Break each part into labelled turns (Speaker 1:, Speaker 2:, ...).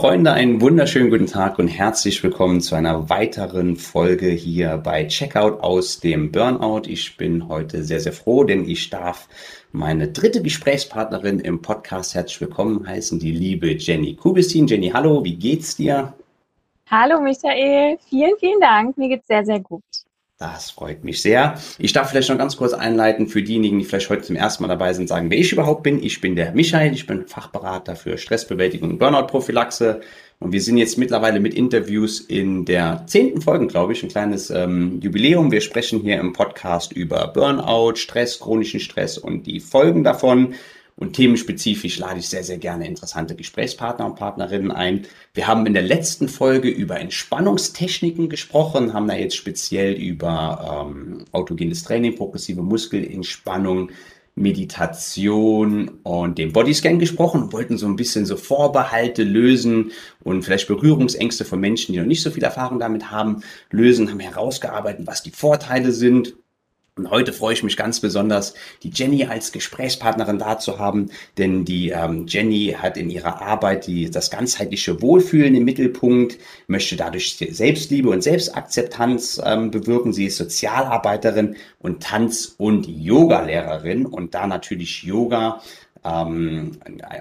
Speaker 1: Freunde, einen wunderschönen guten Tag und herzlich willkommen zu einer weiteren Folge hier bei Checkout aus dem Burnout. Ich bin heute sehr, sehr froh, denn ich darf meine dritte Gesprächspartnerin im Podcast herzlich willkommen heißen, die liebe Jenny Kubistin. Jenny, hallo, wie geht's dir?
Speaker 2: Hallo Michael, vielen, vielen Dank. Mir geht's sehr, sehr gut.
Speaker 1: Das freut mich sehr. Ich darf vielleicht noch ganz kurz einleiten für diejenigen, die vielleicht heute zum ersten Mal dabei sind, sagen, wer ich überhaupt bin. Ich bin der Michael, ich bin Fachberater für Stressbewältigung und Burnout-Prophylaxe. Und wir sind jetzt mittlerweile mit Interviews in der zehnten Folge, glaube ich, ein kleines ähm, Jubiläum. Wir sprechen hier im Podcast über Burnout, Stress, chronischen Stress und die Folgen davon. Und themenspezifisch lade ich sehr, sehr gerne interessante Gesprächspartner und Partnerinnen ein. Wir haben in der letzten Folge über Entspannungstechniken gesprochen, haben da jetzt speziell über ähm, autogenes Training, progressive Muskelentspannung, Meditation und dem Bodyscan gesprochen wollten so ein bisschen so Vorbehalte lösen und vielleicht Berührungsängste von Menschen, die noch nicht so viel Erfahrung damit haben, lösen, haben herausgearbeitet, was die Vorteile sind und heute freue ich mich ganz besonders, die Jenny als Gesprächspartnerin da zu haben, denn die ähm, Jenny hat in ihrer Arbeit die, das ganzheitliche Wohlfühlen im Mittelpunkt, möchte dadurch Selbstliebe und Selbstakzeptanz ähm, bewirken. Sie ist Sozialarbeiterin und Tanz- und Yoga-Lehrerin und da natürlich Yoga ähm,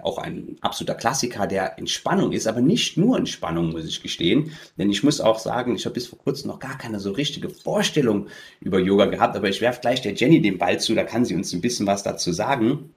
Speaker 1: auch ein absoluter Klassiker der Entspannung ist, aber nicht nur Entspannung, muss ich gestehen. Denn ich muss auch sagen, ich habe bis vor kurzem noch gar keine so richtige Vorstellung über Yoga gehabt, aber ich werfe gleich der Jenny den Ball zu, da kann sie uns ein bisschen was dazu sagen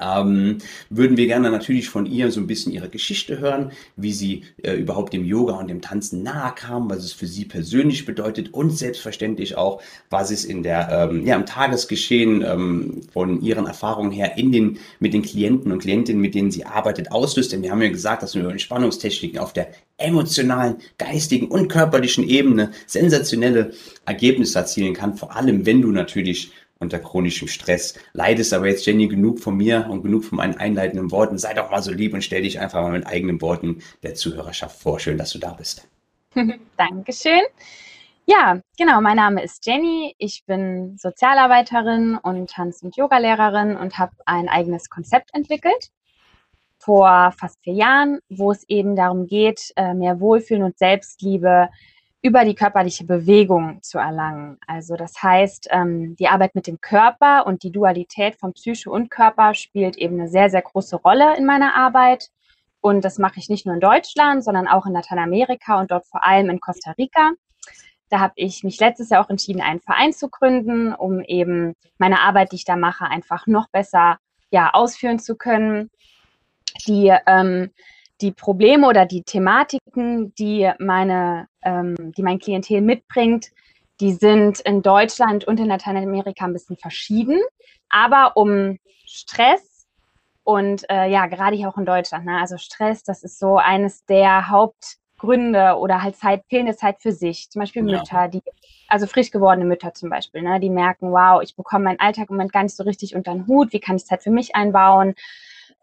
Speaker 1: ähm, würden wir gerne natürlich von ihr so ein bisschen ihre Geschichte hören, wie sie äh, überhaupt dem Yoga und dem Tanzen nahe kam, was es für sie persönlich bedeutet und selbstverständlich auch, was es in der ähm, ja im Tagesgeschehen ähm, von ihren Erfahrungen her in den mit den Klienten und Klientinnen, mit denen sie arbeitet, auslöst. Denn wir haben ja gesagt, dass man über Entspannungstechniken auf der emotionalen, geistigen und körperlichen Ebene sensationelle Ergebnisse erzielen kann, vor allem wenn du natürlich unter chronischem Stress. Leidest aber jetzt, Jenny, genug von mir und genug von meinen einleitenden Worten. Sei doch mal so lieb und stell dich einfach mal mit eigenen Worten der Zuhörerschaft vor. Schön, dass du da bist.
Speaker 2: Dankeschön. Ja, genau, mein Name ist Jenny. Ich bin Sozialarbeiterin und Tanz- und Yogalehrerin und habe ein eigenes Konzept entwickelt vor fast vier Jahren, wo es eben darum geht, äh, mehr Wohlfühlen und Selbstliebe über die körperliche Bewegung zu erlangen. Also das heißt, ähm, die Arbeit mit dem Körper und die Dualität von Psyche und Körper spielt eben eine sehr, sehr große Rolle in meiner Arbeit. Und das mache ich nicht nur in Deutschland, sondern auch in Lateinamerika und dort vor allem in Costa Rica. Da habe ich mich letztes Jahr auch entschieden, einen Verein zu gründen, um eben meine Arbeit, die ich da mache, einfach noch besser ja, ausführen zu können. Die ähm, die Probleme oder die Thematiken, die meine, ähm, die mein Klientel mitbringt, die sind in Deutschland und in Lateinamerika ein bisschen verschieden. Aber um Stress und äh, ja, gerade hier auch in Deutschland, ne, also Stress, das ist so eines der Hauptgründe oder halt Zeit, fehlende Zeit für sich. Zum Beispiel ja. Mütter, die, also frisch gewordene Mütter zum Beispiel, ne, die merken, wow, ich bekomme meinen Alltag im Moment gar nicht so richtig unter den Hut, wie kann ich Zeit für mich einbauen?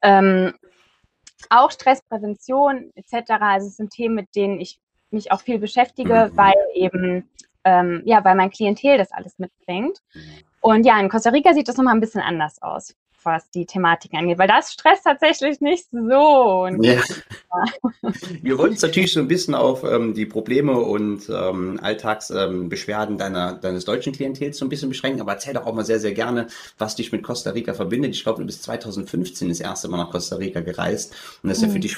Speaker 2: Ähm, auch Stressprävention etc. Also es sind Themen, mit denen ich mich auch viel beschäftige, mhm. weil eben ähm, ja, weil mein Klientel das alles mitbringt. Und ja, in Costa Rica sieht das nochmal ein bisschen anders aus was die Thematik angeht, weil das stresst tatsächlich nicht so. Ja.
Speaker 1: Wir wollen uns natürlich so ein bisschen auf ähm, die Probleme und ähm, Alltagsbeschwerden ähm, deiner, deines deutschen Klientels so ein bisschen beschränken, aber erzähl doch auch mal sehr, sehr gerne, was dich mit Costa Rica verbindet. Ich glaube, du bist 2015 das erste Mal nach Costa Rica gereist und das ist mhm. ja für mhm. dich,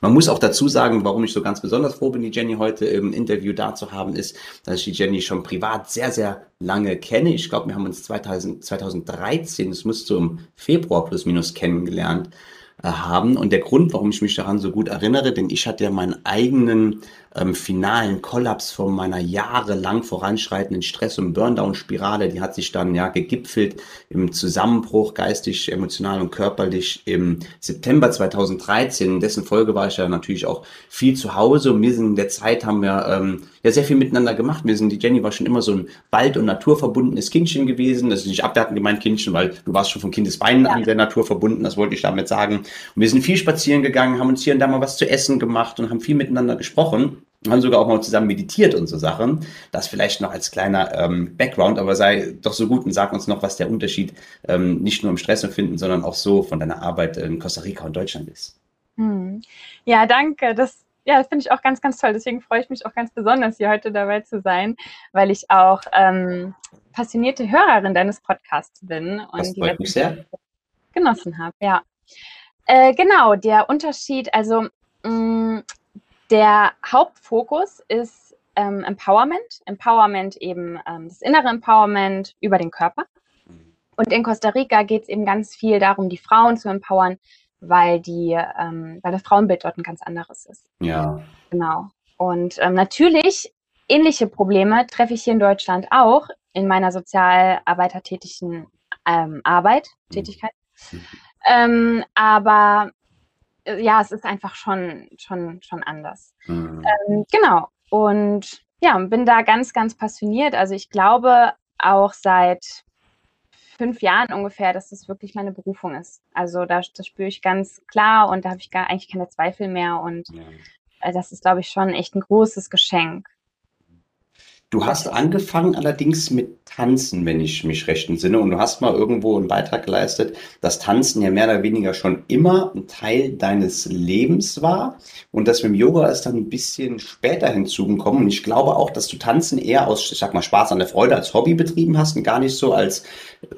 Speaker 1: man muss auch dazu sagen, warum ich so ganz besonders froh bin, die Jenny heute im Interview da zu haben, ist, dass ich die Jenny schon privat sehr, sehr lange kenne. Ich glaube, wir haben uns 2000, 2013, es muss so im Februar plus minus kennengelernt äh, haben. Und der Grund, warum ich mich daran so gut erinnere, denn ich hatte ja meinen eigenen ähm, finalen Kollaps von meiner jahrelang voranschreitenden Stress- und Burndown-Spirale, die hat sich dann ja gegipfelt im Zusammenbruch geistig, emotional und körperlich im September 2013. In dessen Folge war ich ja natürlich auch viel zu Hause und wir sind in der Zeit haben wir ähm, ja sehr viel miteinander gemacht. Wir sind, die Jenny war schon immer so ein wald- und naturverbundenes Kindchen gewesen. Das ist nicht abwertend gemeint Kindchen, weil du warst schon von Kindesbeinen ja. an sehr naturverbunden, das wollte ich damit sagen. Und wir sind viel spazieren gegangen, haben uns hier und da mal was zu essen gemacht und haben viel miteinander gesprochen haben sogar auch mal zusammen meditiert und so Sachen. Das vielleicht noch als kleiner ähm, Background, aber sei doch so gut und sag uns noch, was der Unterschied ähm, nicht nur im Stress empfinden, sondern auch so von deiner Arbeit in Costa Rica und Deutschland ist.
Speaker 2: Hm. Ja, danke. Das, ja, das finde ich auch ganz, ganz toll. Deswegen freue ich mich auch ganz besonders, hier heute dabei zu sein, weil ich auch ähm, passionierte Hörerin deines Podcasts bin und
Speaker 1: das freut mich sehr.
Speaker 2: genossen habe. Ja, äh, genau. Der Unterschied, also mh, mm, der Hauptfokus ist ähm, Empowerment. Empowerment eben ähm, das innere Empowerment über den Körper. Und in Costa Rica geht es eben ganz viel darum, die Frauen zu empowern, weil, die, ähm, weil das Frauenbild dort ein ganz anderes ist.
Speaker 1: Ja.
Speaker 2: Genau. Und ähm, natürlich ähnliche Probleme treffe ich hier in Deutschland auch in meiner sozialarbeitertätigen ähm, Arbeit, mhm. Tätigkeit. Mhm. Ähm, aber äh, ja, es ist einfach schon, schon, schon anders. Mhm. Ähm, genau. Und ja, bin da ganz, ganz passioniert. Also ich glaube auch seit fünf Jahren ungefähr, dass das wirklich meine Berufung ist. Also da, das spüre ich ganz klar und da habe ich gar eigentlich keine Zweifel mehr. Und ja. Das ist, glaube ich, schon echt ein großes Geschenk.
Speaker 1: Du hast angefangen allerdings mit Tanzen, wenn ich mich recht entsinne. Und du hast mal irgendwo einen Beitrag geleistet, dass Tanzen ja mehr oder weniger schon immer ein Teil deines Lebens war. Und das mit dem Yoga ist dann ein bisschen später hinzugekommen. Und ich glaube auch, dass du Tanzen eher aus, ich sag mal, Spaß an der Freude als Hobby betrieben hast und gar nicht so als,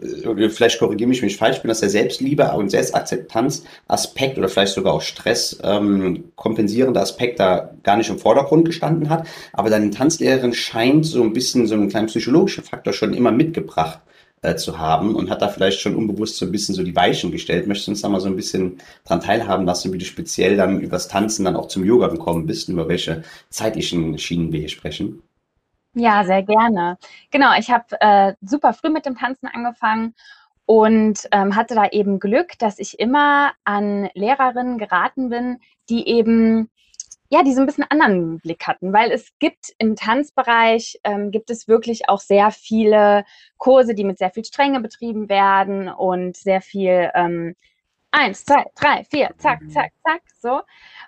Speaker 1: äh, vielleicht korrigiere mich, wenn ich falsch bin, dass der Selbstliebe und Selbstakzeptanz-Aspekt oder vielleicht sogar auch Stress ähm, kompensierende Aspekt da gar nicht im Vordergrund gestanden hat. Aber deine Tanzlehrerin scheint so ein bisschen so einen kleinen psychologischen Faktor schon immer mitgebracht äh, zu haben und hat da vielleicht schon unbewusst so ein bisschen so die Weichen gestellt. Möchtest du uns da mal so ein bisschen dran teilhaben lassen, wie du speziell dann übers Tanzen dann auch zum Yoga gekommen bist und über welche zeitlichen Schienen wir hier sprechen?
Speaker 2: Ja, sehr gerne. Genau, ich habe äh, super früh mit dem Tanzen angefangen und ähm, hatte da eben Glück, dass ich immer an Lehrerinnen geraten bin, die eben ja, die so ein bisschen anderen Blick hatten, weil es gibt im Tanzbereich, ähm, gibt es wirklich auch sehr viele Kurse, die mit sehr viel Strenge betrieben werden und sehr viel ähm, eins, zwei, drei, vier, zack, zack, zack, so.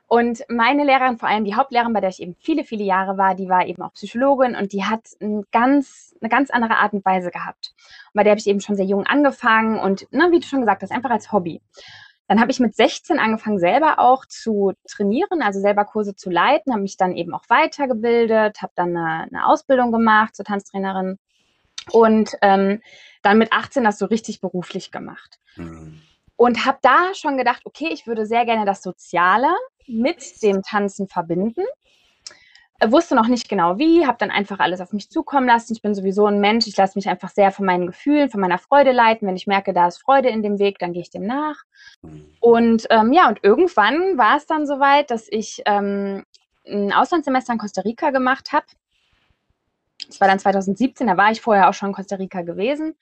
Speaker 2: Und meine Lehrerin, vor allem die Hauptlehrerin, bei der ich eben viele, viele Jahre war, die war eben auch Psychologin und die hat ein ganz, eine ganz andere Art und Weise gehabt. Und bei der habe ich eben schon sehr jung angefangen und, ne, wie du schon gesagt hast, einfach als Hobby. Dann habe ich mit 16 angefangen, selber auch zu trainieren, also selber Kurse zu leiten, habe mich dann eben auch weitergebildet, habe dann eine, eine, Ausbildung gemacht zur Tanztrainerin und ähm, dann mit 18 das so richtig beruflich gemacht. Mhm. Und habe da schon gedacht, okay, ich würde sehr gerne das Soziale mit dem Tanzen verbinden wusste noch nicht genau wie, habe dann einfach alles auf mich zukommen lassen. Ich bin sowieso ein Mensch, ich lasse mich einfach sehr von meinen Gefühlen, von meiner Freude leiten. Wenn ich merke, da ist Freude in dem Weg, dann gehe ich dem nach. Und ähm, ja, und irgendwann war es dann soweit, dass ich ähm, ein Auslandssemester in Costa Rica gemacht habe. Das war dann 2017, da war ich vorher auch schon in Costa Rica gewesen.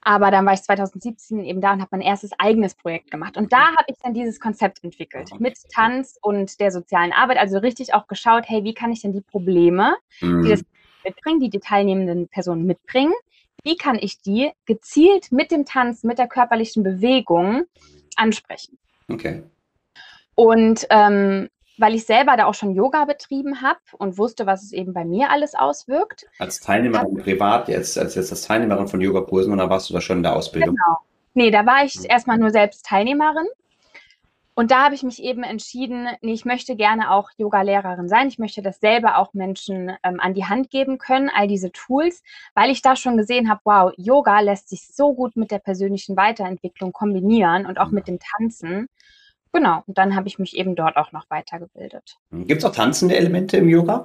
Speaker 2: Aber dann war ich 2017 eben da und habe mein erstes eigenes Projekt gemacht. Und da habe ich dann dieses Konzept entwickelt mit Tanz und der sozialen Arbeit. Also richtig auch geschaut, hey, wie kann ich denn die Probleme, mhm. die das mitbringen, die die teilnehmenden Personen mitbringen, wie kann ich die gezielt mit dem Tanz, mit der körperlichen Bewegung ansprechen?
Speaker 1: Okay.
Speaker 2: Und ähm, weil ich selber da auch schon Yoga betrieben habe und wusste, was es eben bei mir alles auswirkt.
Speaker 1: Als Teilnehmerin hab, privat, jetzt als jetzt als Teilnehmerin von Yoga-Kursen oder warst du da schon in der Ausbildung? Genau.
Speaker 2: Nee, da war ich mhm. erstmal nur selbst Teilnehmerin. Und da habe ich mich eben entschieden, nee, ich möchte gerne auch Yoga-Lehrerin sein. Ich möchte das selber auch Menschen ähm, an die Hand geben können, all diese Tools, weil ich da schon gesehen habe, wow, Yoga lässt sich so gut mit der persönlichen Weiterentwicklung kombinieren und auch mit dem Tanzen. Genau, und dann habe ich mich eben dort auch noch weitergebildet.
Speaker 1: Gibt es auch tanzende Elemente im Yoga?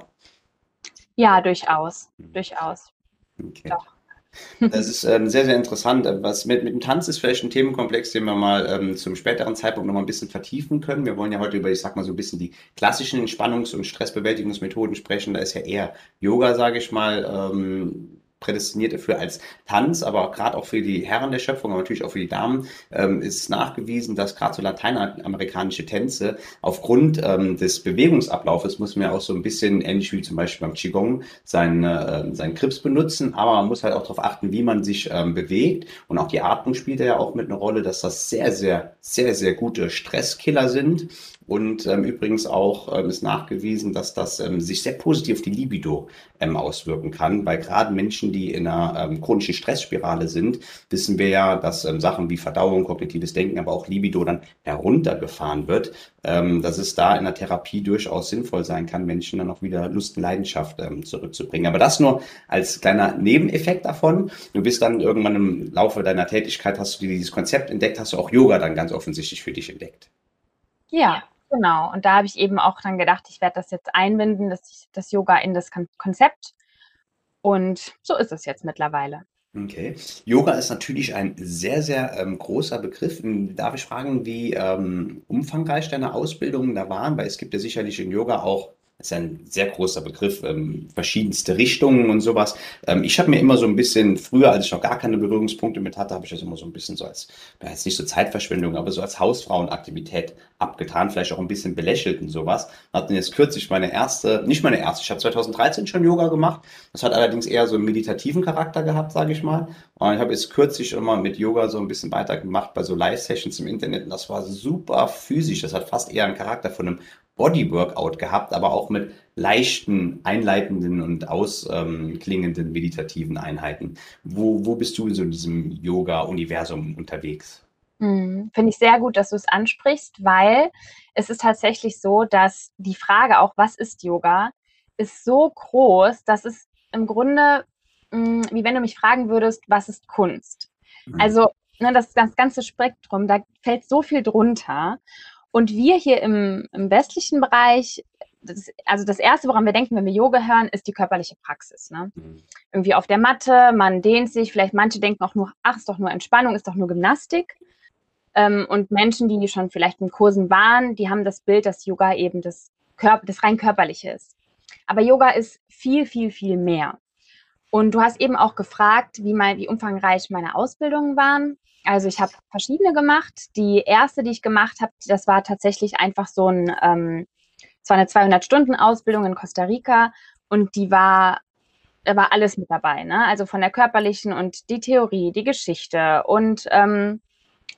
Speaker 2: Ja, durchaus. Hm. Durchaus.
Speaker 1: Okay. Doch. Das ist ähm, sehr, sehr interessant. Was mit, mit dem Tanz ist vielleicht ein Themenkomplex, den wir mal ähm, zum späteren Zeitpunkt noch mal ein bisschen vertiefen können. Wir wollen ja heute über, ich sag mal, so ein bisschen die klassischen Entspannungs- und Stressbewältigungsmethoden sprechen. Da ist ja eher Yoga, sage ich mal, ähm, prädestiniert dafür als Tanz, aber gerade auch für die Herren der Schöpfung, aber natürlich auch für die Damen, ähm, ist nachgewiesen, dass gerade so lateinamerikanische Tänze aufgrund ähm, des Bewegungsablaufes muss man ja auch so ein bisschen ähnlich wie zum Beispiel beim Qigong seinen, äh, seinen Krips benutzen, aber man muss halt auch darauf achten, wie man sich ähm, bewegt. Und auch die Atmung spielt ja auch mit einer Rolle, dass das sehr, sehr, sehr, sehr gute Stresskiller sind und ähm, übrigens auch ähm, ist nachgewiesen, dass das ähm, sich sehr positiv auf die Libido ähm, auswirken kann, weil gerade Menschen, die in einer ähm, chronischen Stressspirale sind, wissen wir ja, dass ähm, Sachen wie Verdauung, kognitives Denken, aber auch Libido dann heruntergefahren wird, ähm, dass es da in der Therapie durchaus sinnvoll sein kann, Menschen dann auch wieder Lust und Leidenschaft ähm, zurückzubringen. Aber das nur als kleiner Nebeneffekt davon. Du bist dann irgendwann im Laufe deiner Tätigkeit, hast du dieses Konzept entdeckt, hast du auch Yoga dann ganz offensichtlich für dich entdeckt.
Speaker 2: Ja, Genau, und da habe ich eben auch dann gedacht, ich werde das jetzt einbinden, dass das Yoga in das Konzept. Und so ist es jetzt mittlerweile.
Speaker 1: Okay. Yoga ist natürlich ein sehr, sehr ähm, großer Begriff. Darf ich fragen, wie ähm, umfangreich deine Ausbildungen da waren? Weil es gibt ja sicherlich in Yoga auch ist ein sehr großer Begriff, ähm, verschiedenste Richtungen und sowas. Ähm, ich habe mir immer so ein bisschen, früher, als ich noch gar keine Berührungspunkte mit hatte, habe ich das immer so ein bisschen so als, ja, jetzt nicht so Zeitverschwendung, aber so als Hausfrauenaktivität abgetan, vielleicht auch ein bisschen belächelt und sowas. Hatten jetzt kürzlich meine erste, nicht meine erste, ich habe 2013 schon Yoga gemacht. Das hat allerdings eher so einen meditativen Charakter gehabt, sage ich mal. Und ich habe jetzt kürzlich immer mit Yoga so ein bisschen weitergemacht bei so Live-Sessions im Internet und das war super physisch. Das hat fast eher einen Charakter von einem Bodyworkout gehabt, aber auch mit leichten, einleitenden und ausklingenden meditativen Einheiten. Wo, wo bist du in so diesem Yoga-Universum unterwegs?
Speaker 2: Hm, Finde ich sehr gut, dass du es ansprichst, weil es ist tatsächlich so, dass die Frage auch, was ist Yoga, ist so groß, dass es im Grunde, mh, hm, wie wenn du mich fragen würdest, was ist Kunst? Mhm. Also ne, das, das ganze Spektrum, da fällt so viel drunter. Und wir hier im, im westlichen Bereich, das, also das Erste, woran wir denken, wenn wir Yoga hören, ist die körperliche Praxis. Ne? Mhm. Irgendwie auf der Matte, man dehnt sich, vielleicht manche denken auch nur, ach, ist doch nur Entspannung, ist doch nur Gymnastik. Ähm, und Menschen, die schon vielleicht in Kursen waren, die haben das Bild, dass Yoga eben das, Körper, das rein körperliche ist. Aber Yoga ist viel, viel, viel mehr. Und du hast eben auch gefragt, wie, mein, wie umfangreich meine Ausbildungen waren. Also ich habe verschiedene gemacht. Die erste, die ich gemacht habe, das war tatsächlich einfach so ein, ähm, es war eine 200-Stunden-Ausbildung in Costa Rica und die war, da war alles mit dabei. Ne? Also von der körperlichen und die Theorie, die Geschichte und ähm,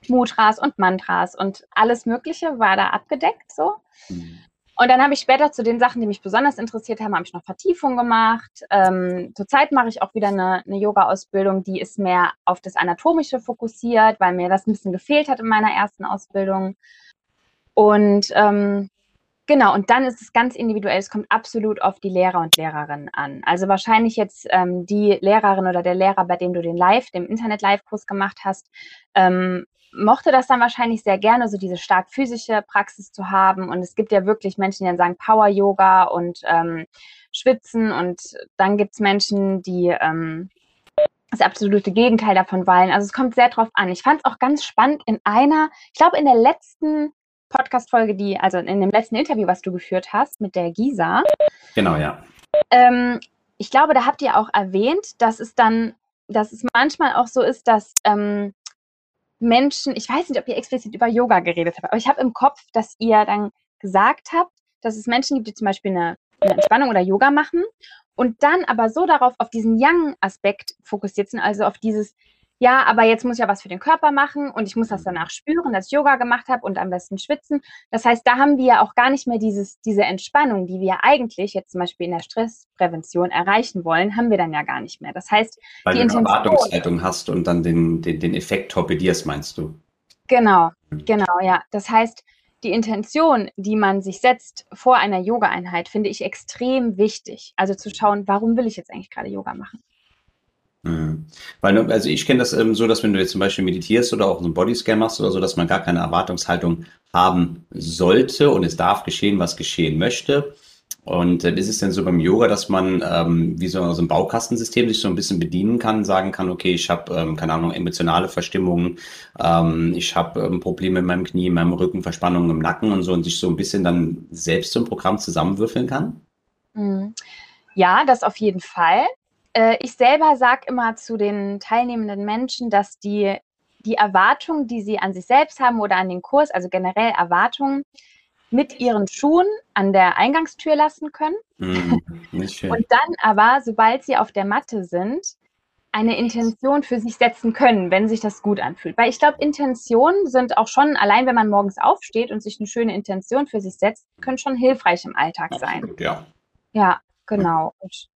Speaker 2: Mudras und Mantras und alles Mögliche war da abgedeckt so. Mhm. Und dann habe ich später zu den Sachen, die mich besonders interessiert haben, habe ich noch Vertiefung gemacht. Ähm, zurzeit mache ich auch wieder eine, eine Yoga-Ausbildung, die ist mehr auf das Anatomische fokussiert, weil mir das ein bisschen gefehlt hat in meiner ersten Ausbildung. Und ähm, genau, und dann ist es ganz individuell. Es kommt absolut auf die Lehrer und Lehrerinnen an. Also wahrscheinlich jetzt ähm, die Lehrerin oder der Lehrer, bei dem du den Live, dem Internet-Live-Kurs gemacht hast, ähm, mochte das dann wahrscheinlich sehr gerne, so diese stark physische Praxis zu haben. Und es gibt ja wirklich Menschen, die dann sagen Power-Yoga und ähm, Schwitzen. Und dann gibt es Menschen, die ähm, das absolute Gegenteil davon wollen. Also es kommt sehr drauf an. Ich fand es auch ganz spannend in einer, ich glaube in der letzten Podcast-Folge, die, also in dem letzten Interview, was du geführt hast mit der Gisa.
Speaker 1: Genau, ja.
Speaker 2: Ähm, ich glaube, da habt ihr auch erwähnt, dass es dann, dass es manchmal auch so ist, dass ähm, Menschen, ich weiß nicht, ob ihr explizit über Yoga geredet habt, aber ich habe im Kopf, dass ihr dann gesagt habt, dass es Menschen gibt, die zum Beispiel eine, eine Entspannung oder Yoga machen und dann aber so darauf, auf diesen Yang-Aspekt fokussiert sind, also auf dieses, ja, aber jetzt muss ich ja was für den Körper machen und ich muss das danach spüren, dass ich Yoga gemacht habe und am besten schwitzen. Das heißt, da haben wir ja auch gar nicht mehr dieses, diese Entspannung, die wir eigentlich jetzt zum Beispiel in der Stressprävention erreichen wollen, haben wir dann ja gar nicht mehr. Das heißt,
Speaker 1: weil die du eine Erwartungshaltung hast und dann den, den, den Effekt torpedierst, meinst du?
Speaker 2: Genau, mhm. genau, ja. Das heißt, die Intention, die man sich setzt vor einer Yoga-Einheit, finde ich extrem wichtig. Also zu schauen, warum will ich jetzt eigentlich gerade Yoga machen?
Speaker 1: Mhm. Weil, also ich kenne das ähm, so, dass wenn du jetzt zum Beispiel meditierst oder auch so einen Bodyscan machst oder so, dass man gar keine Erwartungshaltung haben sollte und es darf geschehen, was geschehen möchte. Und äh, ist es denn so beim Yoga, dass man ähm, wie so, so ein Baukastensystem sich so ein bisschen bedienen kann, sagen kann, okay, ich habe, ähm, keine Ahnung, emotionale Verstimmungen, ähm, ich habe ähm, Probleme in meinem Knie, in meinem Rücken, Verspannungen im Nacken und so und sich so ein bisschen dann selbst zum Programm zusammenwürfeln kann?
Speaker 2: Mhm. Ja, das auf jeden Fall äh, ich selber sage immer zu den teilnehmenden Menschen, dass die, die Erwartungen, die sie an sich selbst haben oder an den Kurs, also generell Erwartungen, mit ihren Schuhen an der Eingangstür lassen können. Mm, und dann aber, sobald sie auf der Matte sind, eine Intention für sich setzen können, wenn sich das gut anfühlt. Weil ich glaube, Intentionen sind auch schon, allein wenn man morgens aufsteht und sich eine schöne Intention für sich setzt, können schon hilfreich im Alltag sein.
Speaker 1: Ja.
Speaker 2: Ja, genau. Und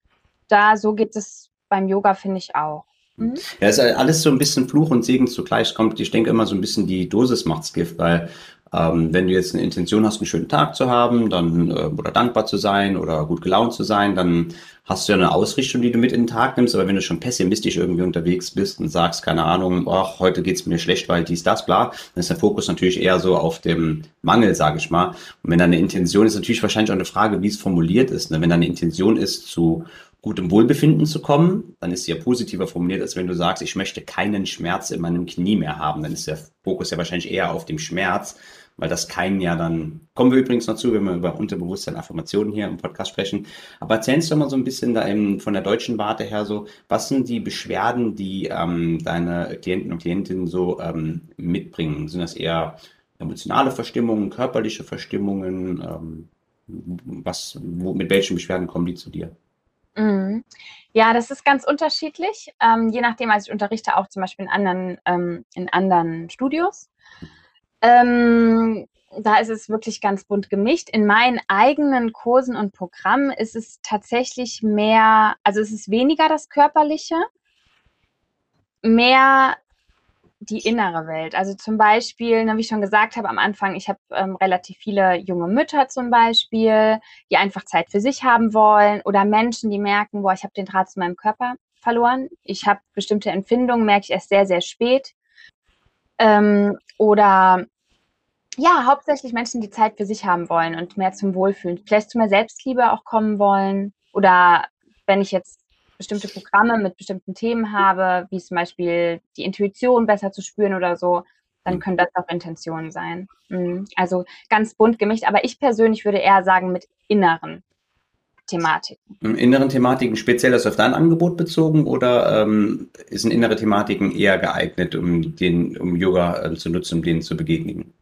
Speaker 2: da, so geht es beim Yoga, finde ich auch.
Speaker 1: Mhm. Ja, ist alles so ein bisschen Fluch und Segen zugleich kommt. Ich denke immer so ein bisschen die Dosis macht's Gift, weil ähm, wenn du jetzt eine Intention hast, einen schönen Tag zu haben, dann äh, oder dankbar zu sein oder gut gelaunt zu sein, dann hast du ja eine Ausrichtung, die du mit in den Tag nimmst. Aber wenn du schon pessimistisch irgendwie unterwegs bist und sagst, keine Ahnung, ach, heute geht's mir schlecht, weil dies, das, bla, dann ist der Fokus natürlich eher so auf dem Mangel, sage ich mal. Und wenn deine Intention ist, natürlich wahrscheinlich auch eine Frage, wie es formuliert ist. Ne? Wenn deine Intention ist, zu gutem Wohlbefinden zu kommen, dann ist sie ja positiver formuliert, als wenn du sagst, ich möchte keinen Schmerz in meinem Knie mehr haben. Dann ist der Fokus ja wahrscheinlich eher auf dem Schmerz, weil das keinen ja dann, kommen wir übrigens noch zu, wenn wir über Unterbewusstsein, Affirmationen hier im Podcast sprechen. Aber erzählst du mal so ein bisschen da eben von der deutschen Warte her so, was sind die Beschwerden, die ähm, deine Klienten und Klientinnen so ähm, mitbringen? Sind das eher emotionale Verstimmungen, körperliche Verstimmungen? Ähm, was, wo, mit welchen Beschwerden kommen die zu dir?
Speaker 2: Mhm. Ja, das ist ganz unterschiedlich, ähm, je nachdem, also ich unterrichte auch zum Beispiel in anderen, ähm, in anderen Studios. Ähm, da ist es wirklich ganz bunt gemischt. In meinen eigenen Kursen und Programmen ist es tatsächlich mehr, also es ist weniger das Körperliche, mehr die innere Welt. Also zum Beispiel, ne, wie ich schon gesagt habe am Anfang, ich habe ähm, relativ viele junge Mütter zum Beispiel, die einfach Zeit für sich haben wollen oder Menschen, die merken, boah, ich habe den Draht zu meinem Körper verloren. Ich habe bestimmte Empfindungen, merke ich erst sehr, sehr spät. Ähm, oder ja, hauptsächlich Menschen, die Zeit für sich haben wollen und mehr zum Wohlfühlen, vielleicht zu mehr Selbstliebe auch kommen wollen. Oder wenn ich jetzt bestimmte Programme mit bestimmten Themen habe, wie zum Beispiel die Intuition besser zu spüren oder so, dann mhm. können das auch Intentionen sein. Mhm. Also ganz bunt gemischt, aber ich persönlich würde eher sagen mit inneren Thematiken.
Speaker 1: Inneren Thematiken speziell ist auf dein Angebot bezogen oder ähm, sind innere Thematiken eher geeignet, um den, um Yoga äh, zu nutzen, um denen zu begegnen?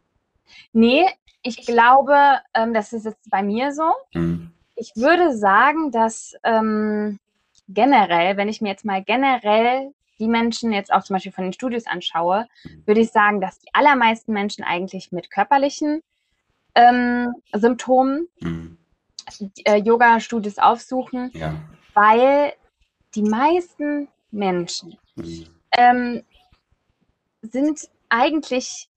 Speaker 2: Nee, ich glaube, ähm, das ist jetzt bei mir so. Mhm. Ich würde sagen, dass ähm, generell, wenn ich mir jetzt mal generell die Menschen jetzt auch zum Beispiel von den Studios anschaue, würde ich sagen, dass die allermeisten Menschen eigentlich mit körperlichen ähm, Symptomen mhm. äh, Yoga-Studios aufsuchen, ja. weil die meisten Menschen mhm. ähm, sind eigentlich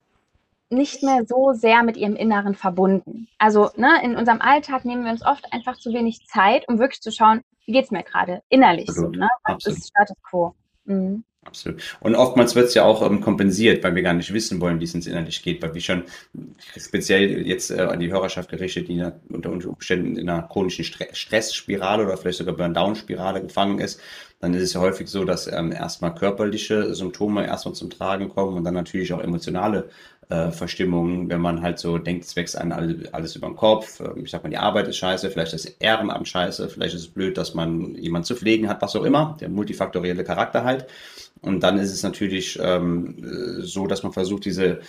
Speaker 2: nicht mehr so sehr mit ihrem Inneren verbunden. Also ne, in unserem Alltag nehmen wir uns oft einfach zu wenig Zeit, um wirklich zu schauen, wie geht es mir gerade innerlich Absolut. so. Ne? Das ist Status quo.
Speaker 1: Mhm. Absolut. Und oftmals wird es ja auch ähm, kompensiert, weil wir gar nicht wissen wollen, wie es uns innerlich geht, weil wir schon speziell jetzt äh, an die Hörerschaft gerichtet, die unter Umständen in einer chronischen Stressspirale oder vielleicht sogar Burn-Down-Spirale gefangen ist, dann ist es ja häufig so, dass ähm, erstmal körperliche Symptome erstmal zum Tragen kommen und dann natürlich auch emotionale äh, Verstimmungen, wenn man halt so denkt, es wächst einem alles über den Kopf. Ähm, ich sag mal, die Arbeit ist scheiße, vielleicht ist Ehrenamt scheiße, vielleicht ist es blöd, dass man jemanden zu pflegen hat, was auch immer, der multifaktorielle Charakter halt. Und dann ist es natürlich ähm, so, dass man versucht, diese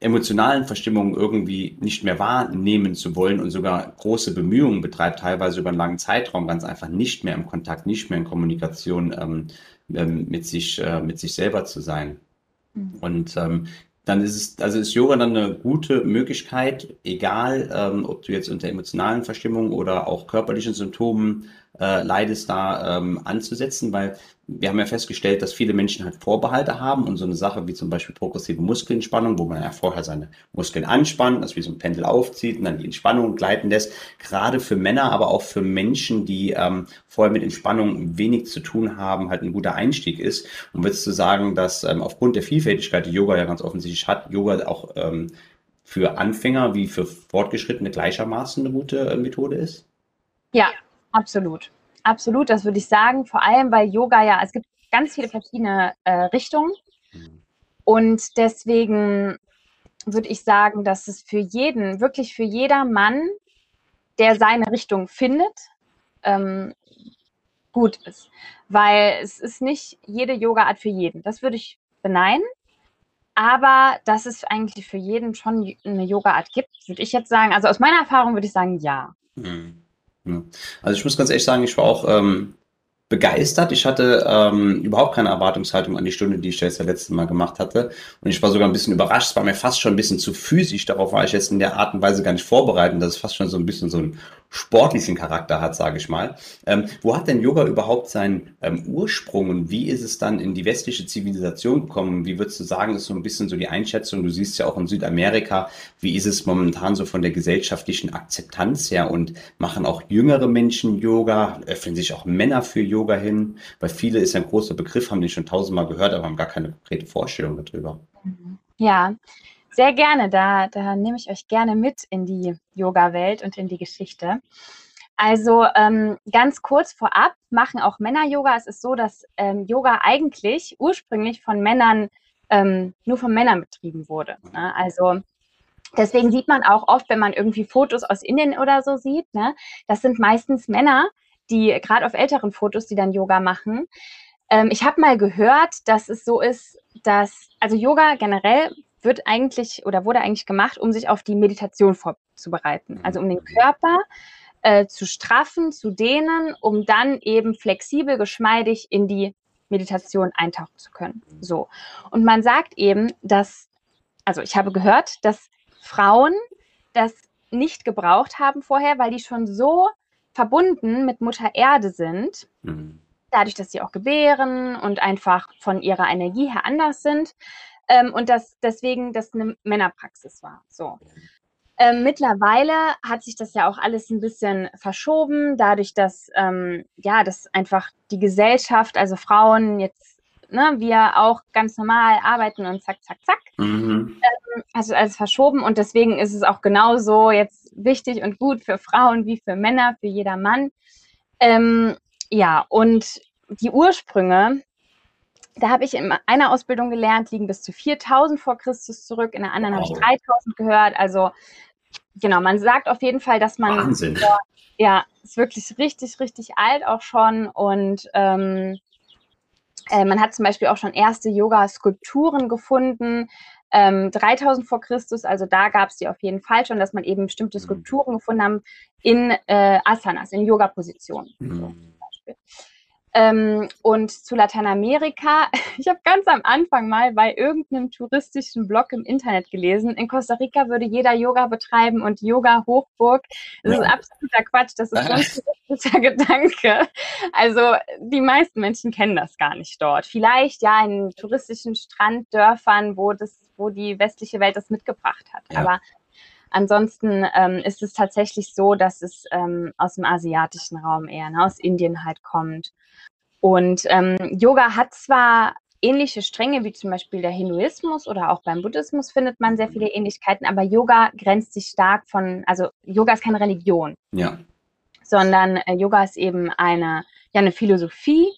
Speaker 1: emotionalen Verstimmungen irgendwie nicht mehr wahrnehmen zu wollen und sogar große Bemühungen betreibt, teilweise über einen langen Zeitraum ganz einfach nicht mehr im Kontakt, nicht mehr in Kommunikation ähm, ähm, mit sich, äh, mit sich selber zu sein. Mhm. Und ähm, dann ist es, also ist Yoga dann eine gute Möglichkeit, egal ähm, ob du jetzt unter emotionalen Verstimmungen oder auch körperlichen Symptomen äh, leidest, da ähm, anzusetzen, weil wir haben ja festgestellt, dass viele Menschen halt Vorbehalte haben und so eine Sache wie zum Beispiel progressive Muskelentspannung, wo man ja vorher seine Muskeln anspannt, das wie so ein Pendel aufzieht und dann die Entspannung gleiten lässt, gerade für Männer, aber auch für Menschen, die ähm, vorher mit Entspannung wenig zu tun haben, halt ein guter Einstieg ist. Und würdest du sagen, dass ähm, aufgrund der Vielfältigkeit, die Yoga ja ganz offensichtlich hat, Yoga auch ähm, für Anfänger wie für Fortgeschrittene gleichermaßen eine gute äh, Methode ist?
Speaker 2: Ja, absolut. Absolut, das würde ich sagen. Vor allem, weil Yoga ja, es gibt ganz viele verschiedene äh, Richtungen. Und deswegen würde ich sagen, dass es für jeden, wirklich für jeder Mann, der seine Richtung findet, ähm, gut ist. Weil es ist nicht jede Yoga-Art für jeden. Das würde ich beneiden. Aber dass es eigentlich für jeden schon eine Yoga-Art gibt, würde ich jetzt sagen. Also aus meiner Erfahrung würde ich sagen, ja.
Speaker 1: Also ich muss ganz ehrlich sagen, ich war auch ähm, begeistert. Ich hatte ähm, überhaupt keine Erwartungshaltung an die Stunde, die ich jetzt das letzte Mal gemacht hatte. Und ich war sogar ein bisschen überrascht. Es war mir fast schon ein bisschen zu physisch. Darauf war ich jetzt in der Art und Weise gar nicht vorbereitet, dass es fast schon so ein bisschen so ein sportlichen Charakter hat, sage ich mal. Ähm, wo hat denn Yoga überhaupt seinen ähm, Ursprung und wie ist es dann in die westliche Zivilisation gekommen? Wie würdest du sagen, ist so ein bisschen so die Einschätzung? Du siehst ja auch in Südamerika, wie ist es momentan so von der gesellschaftlichen Akzeptanz her und machen auch jüngere Menschen Yoga, öffnen sich auch Männer für Yoga hin? Weil viele ist ein großer Begriff, haben den schon tausendmal gehört, aber haben gar keine konkrete Vorstellung darüber.
Speaker 2: Ja, sehr gerne, da, da nehme ich euch gerne mit in die Yoga-Welt und in die Geschichte. Also ähm, ganz kurz vorab machen auch Männer Yoga. Es ist so, dass ähm, Yoga eigentlich ursprünglich von Männern ähm, nur von Männern betrieben wurde. Ne? Also deswegen sieht man auch oft, wenn man irgendwie Fotos aus Indien oder so sieht, ne? das sind meistens Männer, die gerade auf älteren Fotos, die dann Yoga machen. Ähm, ich habe mal gehört, dass es so ist, dass also Yoga generell wird eigentlich oder wurde eigentlich gemacht, um sich auf die Meditation vorzubereiten. Also um den mhm. Körper äh, zu straffen, zu dehnen, um dann eben flexibel, geschmeidig in die Meditation eintauchen zu können. Mhm. So. Und man sagt eben, dass, also ich habe gehört, dass Frauen das nicht gebraucht haben vorher, weil die schon so verbunden mit Mutter Erde sind, mhm. dadurch, dass sie auch gebären und einfach von ihrer Energie her anders sind, ähm, und dass deswegen das eine Männerpraxis war. So. Ähm, mittlerweile hat sich das ja auch alles ein bisschen verschoben, dadurch, dass ähm, ja, dass einfach die Gesellschaft, also Frauen jetzt, ne, wir auch ganz normal arbeiten und zack, zack, zack. Mhm. Ähm, also alles verschoben und deswegen ist es auch genauso jetzt wichtig und gut für Frauen wie für Männer, für jeder Mann. Ähm, ja, und die Ursprünge da habe ich in einer Ausbildung gelernt, liegen bis zu 4000 vor Christus zurück, in der anderen wow. habe ich 3000 gehört. Also genau, man sagt auf jeden Fall, dass man
Speaker 1: Wahnsinn.
Speaker 2: ja, ist wirklich richtig, richtig alt auch schon und ähm, äh, man hat zum Beispiel auch schon erste Yoga-Skulpturen gefunden, ähm, 3000 vor Christus, also da gab es die auf jeden Fall schon, dass man eben bestimmte mhm. Skulpturen gefunden haben in äh, Asanas, in Yoga-Positionen. Mhm. So, ähm, und zu Lateinamerika, ich habe ganz am Anfang mal bei irgendeinem touristischen Blog im Internet gelesen, in Costa Rica würde jeder Yoga betreiben und Yoga Hochburg. Das ja. ist absoluter Quatsch, das ist so ein touristischer Gedanke. Also die meisten Menschen kennen das gar nicht dort. Vielleicht ja in touristischen Stranddörfern, wo das, wo die westliche Welt das mitgebracht hat. Ja. Aber Ansonsten ähm, ist es tatsächlich so, dass es ähm, aus dem asiatischen Raum eher, ne, aus Indien halt kommt. Und ähm, Yoga hat zwar ähnliche Stränge wie zum Beispiel der Hinduismus oder auch beim Buddhismus findet man sehr viele Ähnlichkeiten, aber Yoga grenzt sich stark von, also Yoga ist keine Religion.
Speaker 1: Ja.
Speaker 2: Sondern äh, Yoga ist eben eine, ja, eine Philosophie,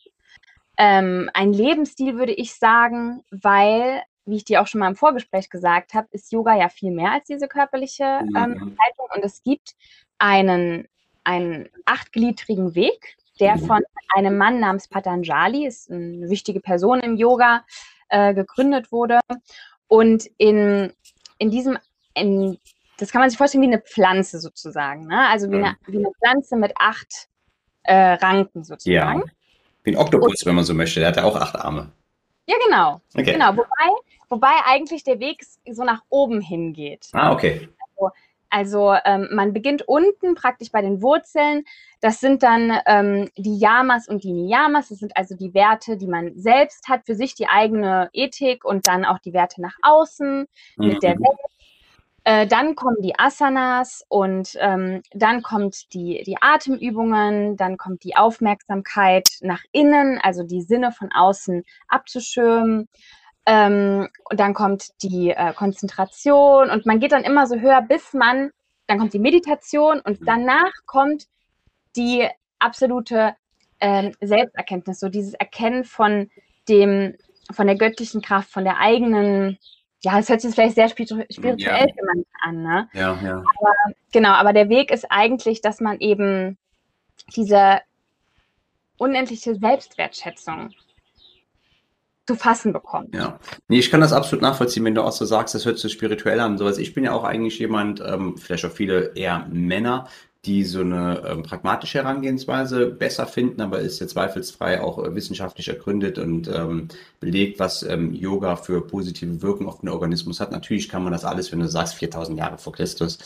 Speaker 2: ähm, ein Lebensstil, würde ich sagen, weil wie ich dir auch schon mal im Vorgespräch gesagt habe, ist Yoga ja viel mehr als diese körperliche ähm, Haltung. Und es gibt einen, einen achtgliedrigen Weg, der von einem Mann namens Patanjali, ist eine wichtige Person im Yoga, äh, gegründet wurde. Und in, in diesem, in, das kann man sich vorstellen wie eine Pflanze sozusagen. Ne? Also wie, eine, wie eine Pflanze mit acht äh, Ranken sozusagen. Ja.
Speaker 1: Wie ein Oktopus, wenn man so möchte. Der hat ja auch acht Arme.
Speaker 2: Ja, genau. Okay. Genau. Wobei, wobei eigentlich der Weg so nach oben hingeht.
Speaker 1: Ah, okay.
Speaker 2: Also, also ähm, man beginnt unten praktisch bei den Wurzeln. Das sind dann ähm, die Yamas und die Niyamas. Das sind also die Werte, die man selbst hat, für sich die eigene Ethik und dann auch die Werte nach außen mhm. mit der mhm. Welt. Äh, dann kommen die Asanas und ähm, dann kommt die, die Atemübungen, dann kommt die Aufmerksamkeit nach innen, also die Sinne von außen abzuschirmen. Ähm, und dann kommt die äh, Konzentration und man geht dann immer so höher, bis man, dann kommt die Meditation und mhm. danach kommt die absolute äh, Selbsterkenntnis, so dieses Erkennen von dem, von der göttlichen Kraft, von der eigenen ja, es hört sich vielleicht sehr spirituell ja. an, ne?
Speaker 1: Ja, ja.
Speaker 2: Aber, genau, aber der Weg ist eigentlich, dass man eben diese unendliche Selbstwertschätzung zu fassen bekommt.
Speaker 1: Ja, nee, ich kann das absolut nachvollziehen, wenn du auch so sagst, das hört sich spirituell an. Sowas. Ich bin ja auch eigentlich jemand, ähm, vielleicht auch viele eher Männer, die so eine ähm, pragmatische Herangehensweise besser finden, aber ist ja zweifelsfrei auch äh, wissenschaftlich ergründet und ähm, belegt, was ähm, Yoga für positive Wirkung auf den Organismus hat. Natürlich kann man das alles, wenn du sagst, 4000 Jahre vor Christus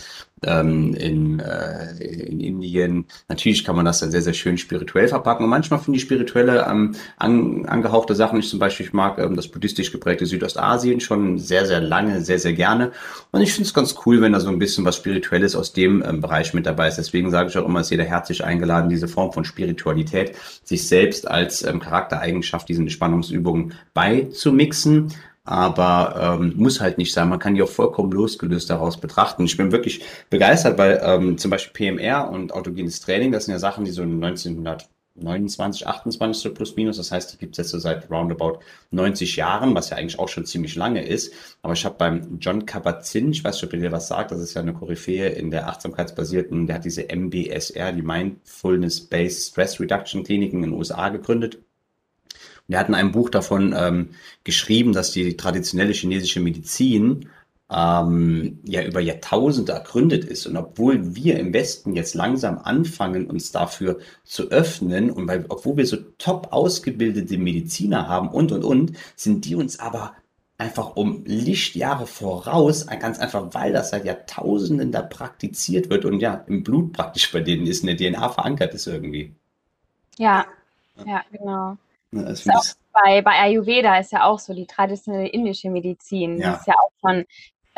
Speaker 1: ähm, in, äh, in Indien, natürlich kann man das dann sehr, sehr schön spirituell verpacken. Und manchmal finde ich spirituelle ähm, an, angehauchte Sachen, ich zum Beispiel, ich mag ähm, das buddhistisch geprägte Südostasien schon sehr, sehr lange, sehr, sehr gerne. Und ich finde es ganz cool, wenn da so ein bisschen was Spirituelles aus dem Bereich mit dabei ist. Deswegen sage ich auch immer, ist jeder herzlich eingeladen, diese Form von Spiritualität sich selbst als ähm, Charaktereigenschaft, diesen Spannungsübungen beizumixen aber ähm, muss halt nicht sein. Man kann die auch vollkommen losgelöst daraus betrachten. Ich bin wirklich begeistert, weil ähm, zum Beispiel PMR und autogenes Training, das sind ja Sachen, die so 1929, 28 so plus minus, das heißt, die gibt es jetzt so seit roundabout 90 Jahren, was ja eigentlich auch schon ziemlich lange ist. Aber ich habe beim John Kabat-Zinn, ich weiß nicht, ob ihr dir was sagt, das ist ja eine Koryphäe in der achtsamkeitsbasierten, der hat diese MBSR, die Mindfulness-Based Stress Reduction Kliniken in den USA gegründet. Und er hat in einem Buch davon ähm, geschrieben, dass die traditionelle chinesische Medizin ähm, ja über Jahrtausende ergründet ist. Und obwohl wir im Westen jetzt langsam anfangen, uns dafür zu öffnen und weil, obwohl wir so top ausgebildete Mediziner haben und, und, und, sind die uns aber einfach um Lichtjahre voraus, ganz einfach, weil das seit Jahrtausenden da praktiziert wird und ja, im Blut praktisch bei denen ist, in der DNA verankert ist irgendwie.
Speaker 2: Ja, ja, genau. Ja, das ist auch bei, bei Ayurveda ist ja auch so die traditionelle indische Medizin. Ja. Die ist ja auch schon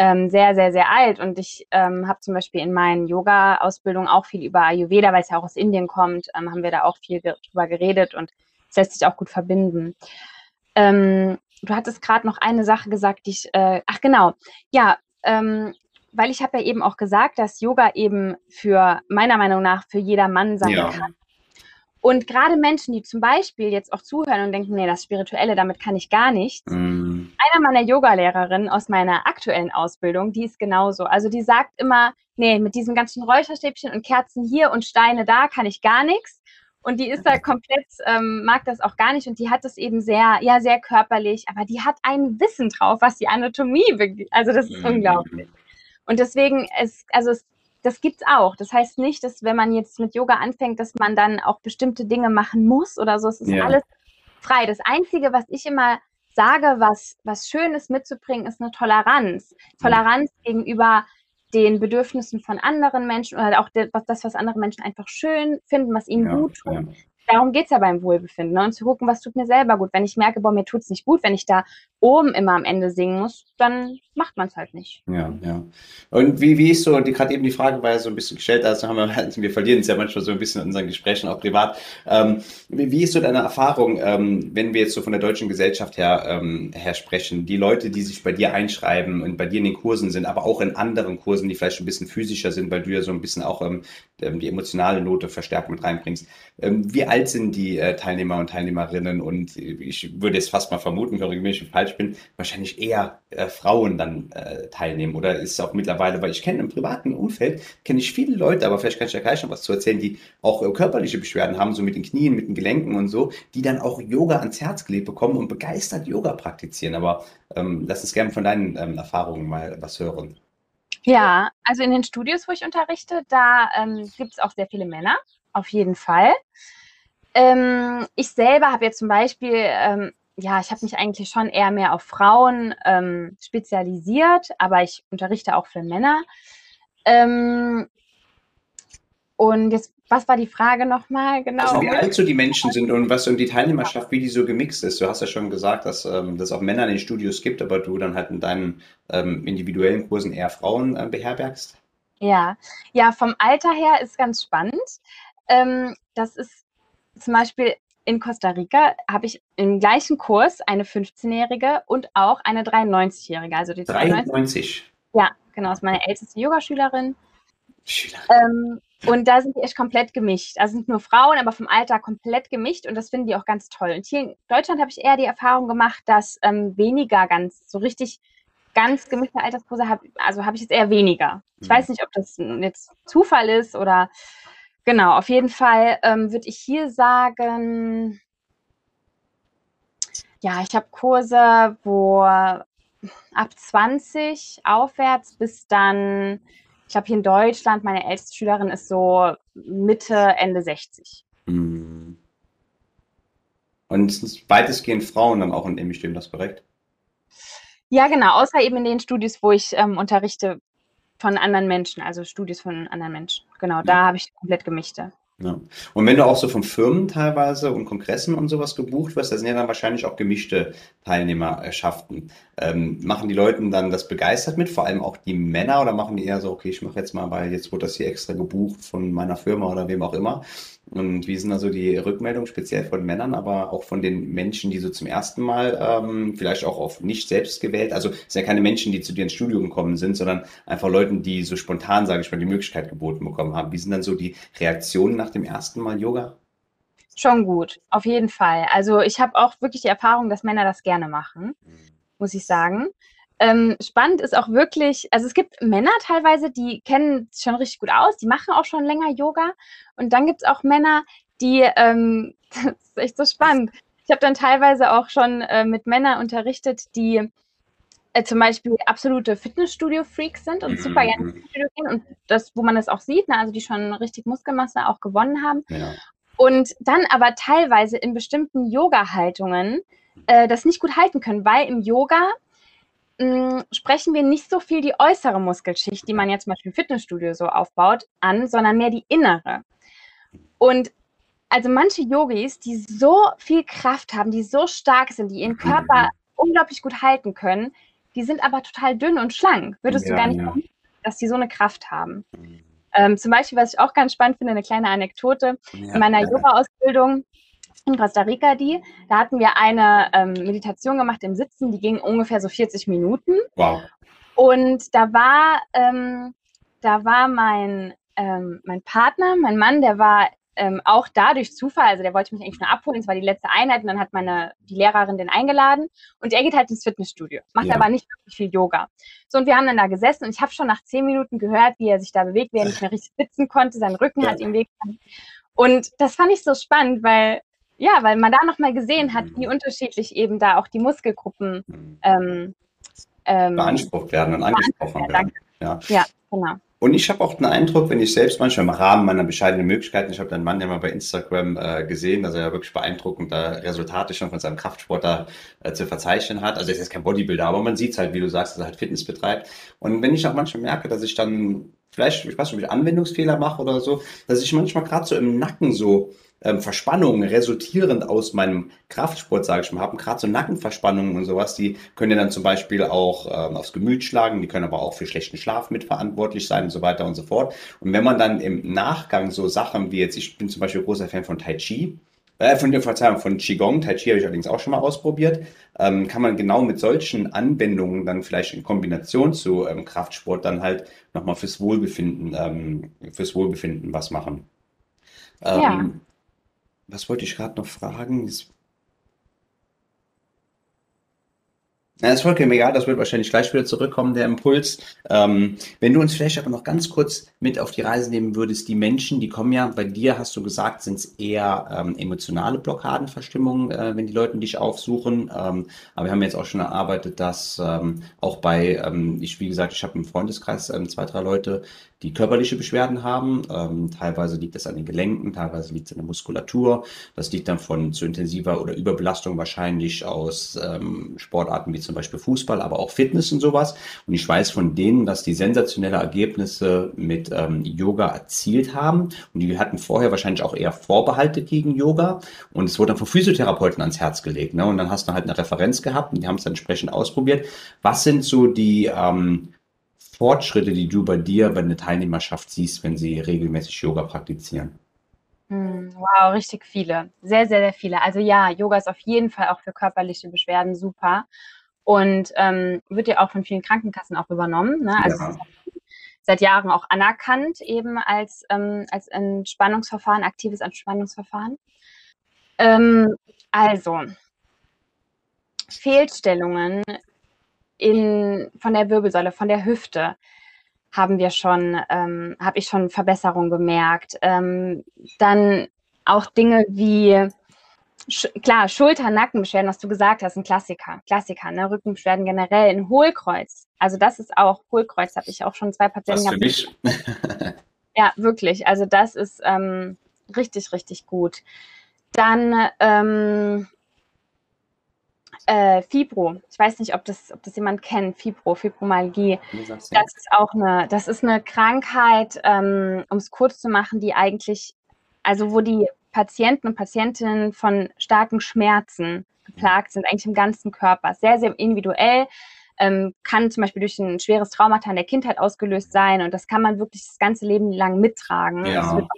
Speaker 2: ähm, sehr, sehr, sehr alt. Und ich ähm, habe zum Beispiel in meinen Yoga-Ausbildungen auch viel über Ayurveda, weil es ja auch aus Indien kommt, ähm, haben wir da auch viel drüber geredet und es lässt sich auch gut verbinden. Ähm, du hattest gerade noch eine Sache gesagt, die ich, äh, ach genau, ja, ähm, weil ich habe ja eben auch gesagt, dass Yoga eben für meiner Meinung nach für jeder Mann sein ja. kann. Und gerade Menschen, die zum Beispiel jetzt auch zuhören und denken, nee, das Spirituelle, damit kann ich gar nichts. Mm. Einer meiner Yogalehrerinnen aus meiner aktuellen Ausbildung, die ist genauso. Also die sagt immer, nee, mit diesen ganzen Räucherstäbchen und Kerzen hier und Steine da kann ich gar nichts. Und die ist da komplett, ähm, mag das auch gar nicht und die hat das eben sehr, ja, sehr körperlich, aber die hat ein Wissen drauf, was die Anatomie, also das ist mm. unglaublich. Und deswegen, es, also es das gibt's auch. Das heißt nicht, dass wenn man jetzt mit Yoga anfängt, dass man dann auch bestimmte Dinge machen muss oder so. Es ist ja. alles frei. Das Einzige, was ich immer sage, was, was schön ist mitzubringen, ist eine Toleranz. Toleranz mhm. gegenüber den Bedürfnissen von anderen Menschen oder auch das, was andere Menschen einfach schön finden, was ihnen ja, gut tut. Ja darum geht es ja beim Wohlbefinden. Ne? Und zu gucken, was tut mir selber gut. Wenn ich merke, boah, mir tut es nicht gut, wenn ich da oben immer am Ende singen muss, dann macht man es halt nicht.
Speaker 1: Ja, ja. Und wie, wie ist so, die gerade eben die Frage war ja so ein bisschen gestellt, also haben wir, wir verlieren es ja manchmal so ein bisschen in unseren Gesprächen, auch privat. Ähm, wie, wie, ist so deine Erfahrung, ähm, wenn wir jetzt so von der deutschen Gesellschaft her, ähm, her sprechen, die Leute, die sich bei dir einschreiben und bei dir in den Kursen sind, aber auch in anderen Kursen, die vielleicht ein bisschen physischer sind, weil du ja so ein bisschen auch ähm, die emotionale Note verstärkt mit reinbringst. Ähm, wie alt sind die äh, Teilnehmer und Teilnehmerinnen? Und ich würde jetzt fast mal vermuten, wenn ich falsch bin, wahrscheinlich eher äh, Frauen dann äh, teilnehmen. Oder ist es auch mittlerweile, weil ich kenne im privaten Umfeld, kenne ich viele Leute, aber vielleicht kann ich ja gleich noch was zu erzählen, die auch äh, körperliche Beschwerden haben, so mit den Knien, mit den Gelenken und so, die dann auch Yoga ans Herz gelegt bekommen und begeistert Yoga praktizieren. Aber ähm, lass uns gerne von deinen ähm, Erfahrungen mal was hören.
Speaker 2: Ja, also in den Studios, wo ich unterrichte, da ähm, gibt es auch sehr viele Männer, auf jeden Fall. Ähm, ich selber habe jetzt zum Beispiel, ähm, ja, ich habe mich eigentlich schon eher mehr auf Frauen ähm, spezialisiert, aber ich unterrichte auch für Männer. Ähm, und jetzt, was war die Frage nochmal genau? Also
Speaker 1: wie alt so die Menschen sind und was um die Teilnehmerschaft, wie die so gemixt ist. Du hast ja schon gesagt, dass ähm, es auch Männer in den Studios gibt, aber du dann halt in deinen ähm, individuellen Kursen eher Frauen äh, beherbergst.
Speaker 2: Ja, ja, vom Alter her ist ganz spannend. Ähm, das ist zum Beispiel in Costa Rica habe ich im gleichen Kurs eine 15-Jährige und auch eine 93-Jährige. Also die
Speaker 1: 93?
Speaker 2: Ja, genau, ist meine älteste Yogaschülerin. Ähm, und da sind die echt komplett gemischt. Also sind nur Frauen, aber vom Alter komplett gemischt und das finden die auch ganz toll. Und hier in Deutschland habe ich eher die Erfahrung gemacht, dass ähm, weniger ganz so richtig ganz gemischte Alterskurse habe, also habe ich jetzt eher weniger. Ich mhm. weiß nicht, ob das jetzt Zufall ist oder genau, auf jeden Fall ähm, würde ich hier sagen, ja, ich habe Kurse, wo ab 20 aufwärts bis dann, ich glaube hier in Deutschland, meine älteste Schülerin ist so Mitte, Ende 60.
Speaker 1: Mhm. Und es sind weitestgehend Frauen dann auch in dem Studium, das korrekt?
Speaker 2: Ja, genau, außer eben in den Studios, wo ich ähm, unterrichte von anderen Menschen, also Studios von anderen Menschen. Genau, ja. da habe ich komplett gemischte.
Speaker 1: Ja. Und wenn du auch so von Firmen teilweise und Kongressen und sowas gebucht wirst, da sind ja dann wahrscheinlich auch gemischte Teilnehmerschaften. Ähm, machen die Leute dann das begeistert mit, vor allem auch die Männer, oder machen die eher so, okay, ich mache jetzt mal, weil jetzt wurde das hier extra gebucht von meiner Firma oder wem auch immer. Und wie sind also die Rückmeldungen speziell von Männern, aber auch von den Menschen, die so zum ersten Mal ähm, vielleicht auch auf nicht selbst gewählt, also es sind ja keine Menschen, die zu dir ins Studio gekommen sind, sondern einfach Leuten, die so spontan, sage ich mal, die Möglichkeit geboten bekommen haben. Wie sind dann so die Reaktionen nach dem ersten Mal Yoga?
Speaker 2: Schon gut, auf jeden Fall. Also ich habe auch wirklich die Erfahrung, dass Männer das gerne machen, muss ich sagen. Ähm, spannend ist auch wirklich, also es gibt Männer teilweise, die kennen schon richtig gut aus, die machen auch schon länger Yoga. Und dann gibt es auch Männer, die, ähm, das ist echt so spannend. Ich habe dann teilweise auch schon äh, mit Männern unterrichtet, die äh, zum Beispiel absolute Fitnessstudio-Freaks sind und super gerne ins Fitnessstudio gehen und das, wo man das auch sieht, ne, also die schon richtig Muskelmasse auch gewonnen haben. Ja. Und dann aber teilweise in bestimmten Yoga-Haltungen äh, das nicht gut halten können, weil im Yoga mh, mm, sprechen wir nicht so viel die äußere Muskelschicht, die man jetzt zum Beispiel im Fitnessstudio so aufbaut, an, sondern mehr die innere. Und also manche Yogis, die so viel Kraft haben, die so stark sind, die ihren Körper unglaublich gut halten können, die sind aber total dünn und schlank. Würdest ja, du gar nicht ja. dass die so eine Kraft haben. Ähm, zum Beispiel, was ich auch ganz spannend finde, eine kleine Anekdote. Ja, in meiner Yoga-Ausbildung in Costa Rica die. Da hatten wir eine ähm, Meditation gemacht im Sitzen, die ging ungefähr so 40 Minuten.
Speaker 1: Wow.
Speaker 2: Und da war, ähm, da war mein, ähm, mein Partner, mein Mann, der war ähm, auch da durch Zufall, also der wollte mich eigentlich nur abholen, es war die letzte Einheit und dann hat meine, die Lehrerin den eingeladen und er geht halt ins Fitnessstudio, macht ja. aber nicht wirklich viel Yoga. So und wir haben dann da gesessen und ich habe schon nach zehn Minuten gehört, wie er sich da bewegt, wie er nicht mehr richtig sitzen konnte, sein Rücken ja. hat ihm wehgetan. Und das fand ich so spannend, weil ja, weil man da nochmal gesehen hat, wie unterschiedlich eben da auch die Muskelgruppen ähm,
Speaker 1: ähm, beansprucht werden und angesprochen werden.
Speaker 2: Ja. ja, genau.
Speaker 1: Und ich habe auch den Eindruck, wenn ich selbst manchmal im Rahmen meiner bescheidenen Möglichkeiten, ich habe deinen Mann ja mal bei Instagram äh, gesehen, dass er ja wirklich beeindruckende Resultate schon von seinem Kraftsport da äh, zu verzeichnen hat. Also er ist jetzt kein Bodybuilder, aber man sieht halt, wie du sagst, dass er halt Fitness betreibt. Und wenn ich auch manchmal merke, dass ich dann vielleicht, ich weiß nicht, ob ich Anwendungsfehler mache oder so, dass ich manchmal gerade so im Nacken so ähm, Verspannungen resultierend aus meinem Kraftsport, sage ich mal, haben gerade so Nackenverspannungen und sowas, die können ja dann zum Beispiel auch ähm, aufs Gemüt schlagen, die können aber auch für schlechten Schlaf mitverantwortlich sein und so weiter und so fort. Und wenn man dann im Nachgang so Sachen wie jetzt, ich bin zum Beispiel großer Fan von Tai Chi, äh, von der Verzeihung von Qigong, Tai Chi habe ich allerdings auch schon mal ausprobiert, ähm, kann man genau mit solchen Anwendungen dann vielleicht in Kombination zu ähm, Kraftsport dann halt nochmal fürs Wohlbefinden, ähm, fürs Wohlbefinden was machen. ja. Was wollte ich gerade noch fragen? Ja, ist vollkommen egal, das wird wahrscheinlich gleich wieder zurückkommen, der Impuls. Ähm, wenn du uns vielleicht aber noch ganz kurz mit auf die Reise nehmen würdest, die Menschen, die kommen ja, bei dir hast du gesagt, sind es eher ähm, emotionale Blockadenverstimmungen, äh, wenn die Leute dich aufsuchen. Ähm, aber wir haben jetzt auch schon erarbeitet, dass ähm, auch bei, ähm, ich wie gesagt, ich habe im Freundeskreis ähm, zwei, drei Leute, die körperliche Beschwerden haben. Ähm, teilweise liegt es an den Gelenken, teilweise liegt es an der Muskulatur. Das liegt dann von zu intensiver oder Überbelastung wahrscheinlich aus ähm, Sportarten wie zum Beispiel Fußball, aber auch Fitness und sowas. Und ich weiß von denen, dass die sensationelle Ergebnisse mit ähm, Yoga erzielt haben. Und die hatten vorher wahrscheinlich auch eher Vorbehalte gegen Yoga. Und es wurde dann von Physiotherapeuten ans Herz gelegt. Ne? Und dann hast du halt eine Referenz gehabt und die haben es dann entsprechend ausprobiert. Was sind so die ähm, Fortschritte, die du bei dir, bei der Teilnehmerschaft siehst, wenn sie regelmäßig Yoga praktizieren?
Speaker 2: Hm, wow, richtig viele. Sehr, sehr, sehr viele. Also ja, Yoga ist auf jeden Fall auch für körperliche Beschwerden super und ähm, wird ja auch von vielen Krankenkassen auch übernommen. Ne? Also ja. seit Jahren auch anerkannt eben als, ähm, als Entspannungsverfahren, aktives Entspannungsverfahren. Ähm, also, Fehlstellungen in, von der Wirbelsäule, von der Hüfte. haben wir schon, ähm, habe ich schon Verbesserungen gemerkt. Ähm, dann auch Dinge wie Sch klar, Schulter, Nackenbeschwerden, was du gesagt hast, ein Klassiker. Klassiker, ne? Rückenbeschwerden generell, ein Hohlkreuz. Also das ist auch, Hohlkreuz habe ich auch schon zwei Patienten
Speaker 1: gehabt. Für mich.
Speaker 2: ja, wirklich. Also das ist ähm, richtig, richtig gut. Dann ähm, äh, Fibro. Ich weiß nicht, ob das, ob das jemand kennt. Fibro, Fibromyalgie. Das ist auch eine, das ist eine Krankheit, ähm, um es kurz zu machen, die eigentlich, also wo die Patienten und Patientinnen von starken Schmerzen geplagt sind, eigentlich im ganzen Körper. Sehr, sehr individuell. Ähm, kann zum Beispiel durch ein schweres Traumata in der Kindheit ausgelöst sein und das kann man wirklich das ganze Leben lang mittragen. Ja. Das wird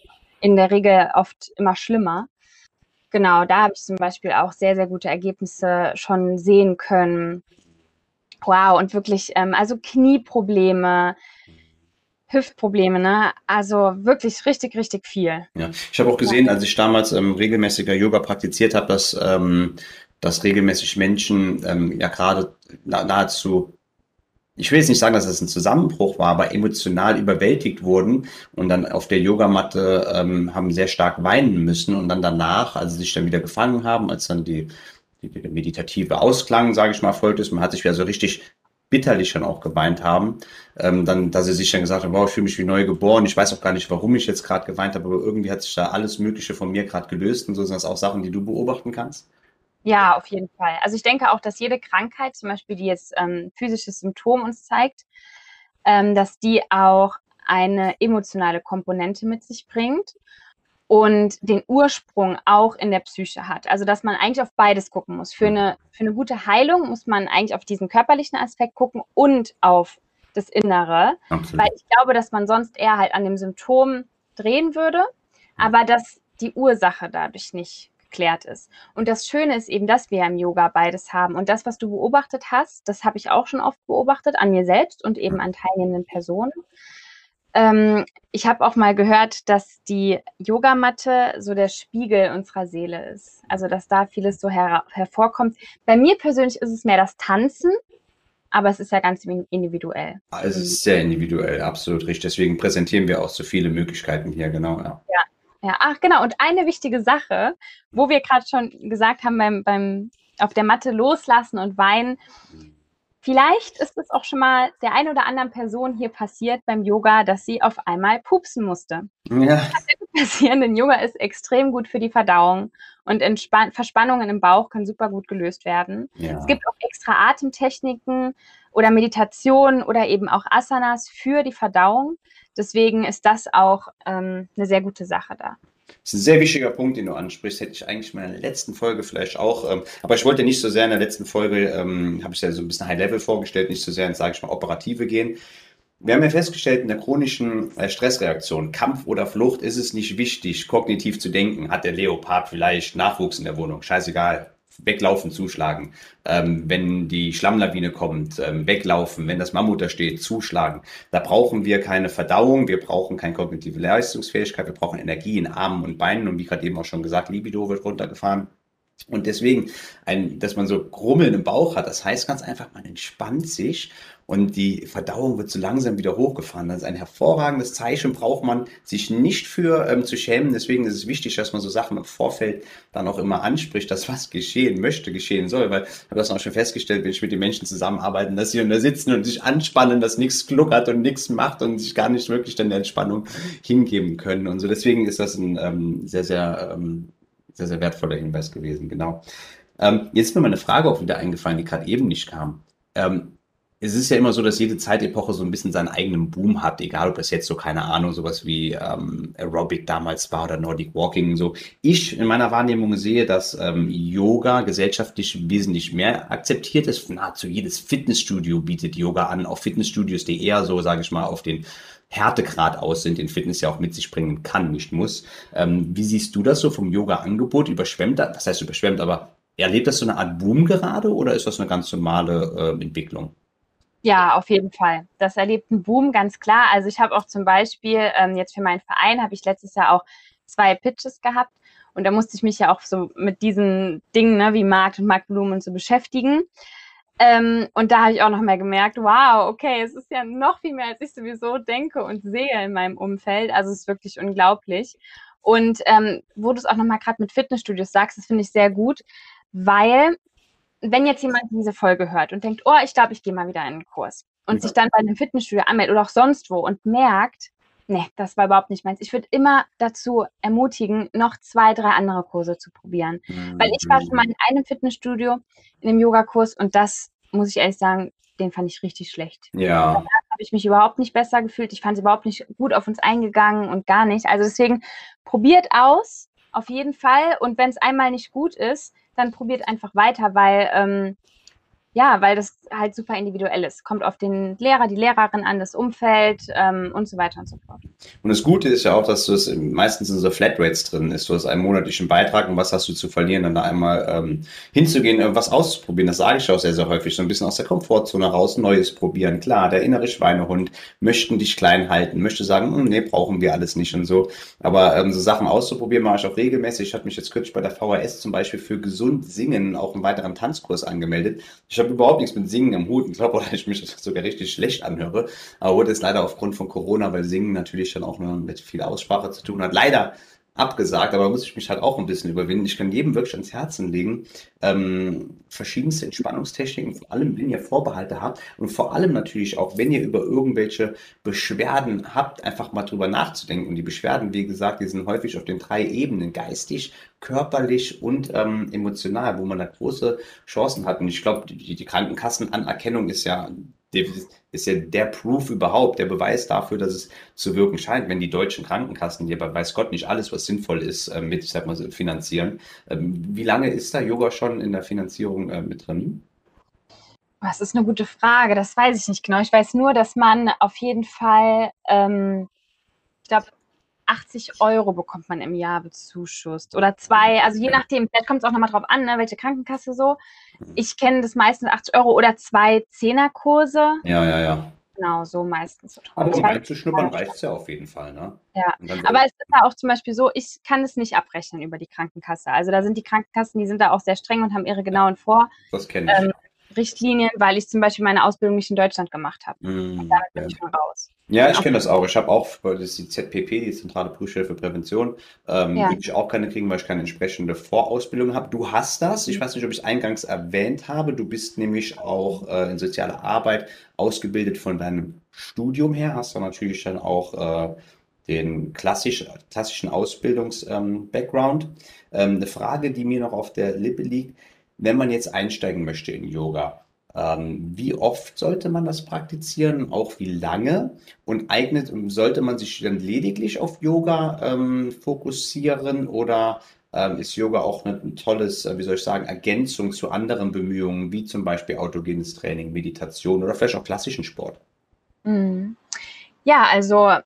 Speaker 2: in der Regel oft immer schlimmer. Genau, da habe ich zum Beispiel auch sehr, sehr gute Ergebnisse schon sehen können. Wow, und wirklich, ähm, also Knieprobleme, Hüftprobleme, ne? Also wirklich richtig, richtig viel.
Speaker 1: Ja, ich habe auch gesehen, als ich damals ähm, regelmäßiger Yoga praktiziert habe, dass, ähm, dass regelmäßig Menschen ähm, ja gerade nahezu ich will jetzt nicht sagen, dass es ein Zusammenbruch war, aber emotional überwältigt wurden und dann auf der Yogamatte ähm, haben sehr stark weinen müssen und dann danach, als sie sich dann wieder gefangen haben, als dann die, die, die meditative Ausklang, sage ich mal, erfolgt ist, man hat sich wieder so richtig bitterlich schon auch geweint haben, ähm, dann, dass sie sich dann gesagt haben, wow, ich fühle mich wie neu geboren, ich weiß auch gar nicht, warum ich jetzt gerade geweint habe, aber irgendwie hat sich da alles Mögliche von mir gerade gelöst und so sind das auch Sachen, die du beobachten kannst.
Speaker 2: Ja, auf jeden Fall. Also ich denke auch, dass jede Krankheit, zum Beispiel die jetzt ähm, physisches Symptom uns zeigt, ähm, dass die auch eine emotionale Komponente mit sich bringt und den Ursprung auch in der Psyche hat. Also dass man eigentlich auf beides gucken muss. Für eine, für eine gute Heilung muss man eigentlich auf diesen körperlichen Aspekt gucken und auf das Innere, Absolut. weil ich glaube, dass man sonst eher halt an dem Symptom drehen würde, aber dass die Ursache dadurch nicht geklärt ist. Und das Schöne ist eben, dass wir im Yoga beides haben. Und das, was du beobachtet hast, das habe ich auch schon oft beobachtet an mir selbst und eben an teilnehmenden Personen. Ähm, ich habe auch mal gehört, dass die Yogamatte so der Spiegel unserer Seele ist. Also, dass da vieles so her hervorkommt. Bei mir persönlich ist es mehr das Tanzen, aber es ist ja ganz individuell.
Speaker 1: Also es ist sehr individuell, absolut richtig. Deswegen präsentieren wir auch so viele Möglichkeiten hier, genau.
Speaker 2: Ja, ja ja, ach genau. Und eine wichtige Sache, wo wir gerade schon gesagt haben beim, beim auf der Matte loslassen und weinen. Vielleicht ist es auch schon mal der ein oder anderen Person hier passiert beim Yoga, dass sie auf einmal pupsen musste. Ja. Das kann passieren, denn Yoga ist extrem gut für die Verdauung und Entspan Verspannungen im Bauch können super gut gelöst werden. Ja. Es gibt auch extra Atemtechniken oder Meditationen oder eben auch Asanas für die Verdauung. Deswegen ist das auch ähm, eine sehr gute Sache da.
Speaker 1: Das ist ein sehr wichtiger Punkt, den du ansprichst. Hätte ich eigentlich in meiner letzten Folge vielleicht auch. Ähm, aber ich wollte nicht so sehr in der letzten Folge, ähm, habe ich ja so ein bisschen High Level vorgestellt, nicht so sehr ins, sage ich mal, Operative gehen. Wir haben ja festgestellt, in der chronischen äh, Stressreaktion, Kampf oder Flucht, ist es nicht wichtig, kognitiv zu denken. Hat der Leopard vielleicht Nachwuchs in der Wohnung? Scheißegal weglaufen, zuschlagen. Ähm, wenn die Schlammlawine kommt, ähm, weglaufen. Wenn das Mammut da steht, zuschlagen. Da brauchen wir keine Verdauung, wir brauchen keine kognitive Leistungsfähigkeit, wir brauchen Energie in Armen und Beinen und wie gerade eben auch schon gesagt, Libido wird runtergefahren. Und deswegen, ein, dass man so Grummeln im Bauch hat, das heißt ganz einfach, man entspannt sich und die Verdauung wird so langsam wieder hochgefahren. Das ist ein hervorragendes Zeichen, braucht man sich nicht für ähm, zu schämen. Deswegen ist es wichtig, dass man so Sachen im Vorfeld dann auch immer anspricht, dass was geschehen möchte, geschehen soll. Weil ich habe das auch schon festgestellt, wenn ich mit den Menschen zusammenarbeite, dass sie da sitzen und sich anspannen, dass nichts gluckert und nichts macht und sich gar nicht wirklich dann der Entspannung hingeben können. Und so deswegen ist das ein ähm, sehr, sehr, ähm, sehr, sehr wertvoller Hinweis gewesen. Genau. Ähm, jetzt ist mir mal eine Frage auch wieder eingefallen, die gerade eben nicht kam. Ähm, es ist ja immer so, dass jede Zeitepoche so ein bisschen seinen eigenen Boom hat, egal ob das jetzt so, keine Ahnung, sowas wie ähm, Aerobic damals war oder Nordic Walking und so. Ich in meiner Wahrnehmung sehe, dass ähm, Yoga gesellschaftlich wesentlich mehr akzeptiert ist. Nahezu jedes Fitnessstudio bietet Yoga an, auch Fitnessstudios, die eher so, sage ich mal, auf den Härtegrad aus sind, den Fitness ja auch mit sich bringen kann, nicht muss. Ähm, wie siehst du das so vom Yoga-Angebot? Überschwemmt das? Heißt überschwemmt, aber erlebt das so eine Art Boom gerade oder ist das eine ganz normale äh, Entwicklung?
Speaker 2: Ja, auf jeden Fall. Das erlebt einen Boom, ganz klar. Also ich habe auch zum Beispiel, ähm, jetzt für meinen Verein, habe ich letztes Jahr auch zwei Pitches gehabt. Und da musste ich mich ja auch so mit diesen Dingen ne, wie Markt und Marktblumen und so beschäftigen. Ähm, und da habe ich auch noch mal gemerkt, wow, okay, es ist ja noch viel mehr, als ich sowieso denke und sehe in meinem Umfeld. Also es ist wirklich unglaublich. Und ähm, wo du es auch noch mal gerade mit Fitnessstudios sagst, das finde ich sehr gut, weil wenn jetzt jemand diese Folge hört und denkt, oh, ich glaube, ich gehe mal wieder in einen Kurs und ja. sich dann bei einem Fitnessstudio anmeldet oder auch sonst wo und merkt, nee, das war überhaupt nicht meins. Ich würde immer dazu ermutigen, noch zwei, drei andere Kurse zu probieren. Mhm. Weil ich war schon mal in einem Fitnessstudio, in einem Yogakurs und das, muss ich ehrlich sagen, den fand ich richtig schlecht.
Speaker 1: Ja. Da
Speaker 2: habe ich mich überhaupt nicht besser gefühlt. Ich fand sie überhaupt nicht gut auf uns eingegangen und gar nicht. Also deswegen probiert aus, auf jeden Fall. Und wenn es einmal nicht gut ist, dann probiert einfach weiter, weil ähm, ja, weil das halt super individuell ist. Kommt auf den Lehrer, die Lehrerin an, das Umfeld ähm, und so weiter und so fort.
Speaker 1: Und das Gute ist ja auch, dass du es meistens in so Flatrates drin ist. Du hast einen monatlichen Beitrag und was hast du zu verlieren, dann da einmal ähm, hinzugehen, äh, was auszuprobieren. Das sage ich auch sehr, sehr häufig. So ein bisschen aus der Komfortzone raus, Neues probieren. Klar, der innere Schweinehund möchten dich klein halten, möchte sagen, hm, nee, brauchen wir alles nicht und so. Aber ähm, so Sachen auszuprobieren mache ich auch regelmäßig. Ich hatte mich jetzt kürzlich bei der VHS zum Beispiel für gesund singen auch einen weiteren Tanzkurs angemeldet. Ich habe überhaupt nichts mit Singen am Hut. Ich glaube, ich mich sogar richtig schlecht anhöre. Aber wurde es leider aufgrund von Corona, weil Singen natürlich dann auch mit viel Aussprache zu tun hat. Leider abgesagt, aber da muss ich mich halt auch ein bisschen überwinden. Ich kann jedem wirklich ans Herzen legen, ähm, verschiedenste Entspannungstechniken, vor allem wenn ihr Vorbehalte habt und vor allem natürlich auch, wenn ihr über irgendwelche Beschwerden habt, einfach mal drüber nachzudenken. Und die Beschwerden, wie gesagt, die sind häufig auf den drei Ebenen, geistig, körperlich und ähm, emotional, wo man da große Chancen hat. Und ich glaube, die, die Krankenkassenanerkennung ist ja ist ja der Proof überhaupt, der Beweis dafür, dass es zu wirken scheint, wenn die deutschen Krankenkassen, die aber weiß Gott nicht alles, was sinnvoll ist, äh, mit, ich sag mal, finanzieren. Ähm, wie lange ist da Yoga schon in der Finanzierung äh, mit drin?
Speaker 2: Das ist eine gute Frage, das weiß ich nicht genau. Ich weiß nur, dass man auf jeden Fall, ähm, ich glaube, 80 Euro bekommt man im Jahr bezuschusst. Oder zwei, also je nachdem, vielleicht kommt es auch nochmal drauf an, ne, welche Krankenkasse so. Mhm. Ich kenne das meistens 80 Euro oder zwei Zehnerkurse.
Speaker 1: Ja, ja, ja.
Speaker 2: Genau, so meistens.
Speaker 1: Aber um reinzuschnuppern reicht es ja auf jeden Fall, ne?
Speaker 2: Ja, aber es ist ja auch zum Beispiel so, ich kann es nicht abrechnen über die Krankenkasse. Also da sind die Krankenkassen, die sind da auch sehr streng und haben ihre genauen Vor.
Speaker 1: Das kenne ich. Ähm,
Speaker 2: Richtlinien, weil ich zum Beispiel meine Ausbildung nicht in Deutschland gemacht habe.
Speaker 1: Mm, und damit bin ja. ich schon raus. Ja, ich kenne das auch. Ich habe auch, das ist die ZPP, die Zentrale Prüfstelle für Prävention, ähm, ja. würde ich auch keine kriegen, weil ich keine entsprechende Vorausbildung habe. Du hast das. Ich weiß nicht, ob ich es eingangs erwähnt habe. Du bist nämlich auch äh, in sozialer Arbeit ausgebildet von deinem Studium her. Hast du natürlich dann auch äh, den klassisch, klassischen Ausbildungs-Background. Ähm, ähm, eine Frage, die mir noch auf der Lippe liegt wenn man jetzt einsteigen möchte in Yoga, wie oft sollte man das praktizieren, auch wie lange? Und eignet, sollte man sich dann lediglich auf Yoga ähm, fokussieren oder ähm, ist Yoga auch ein tolles, äh, wie soll ich sagen, Ergänzung zu anderen Bemühungen, wie zum Beispiel autogenes Training, Meditation oder vielleicht auch klassischen Sport?
Speaker 2: Mhm. Ja, also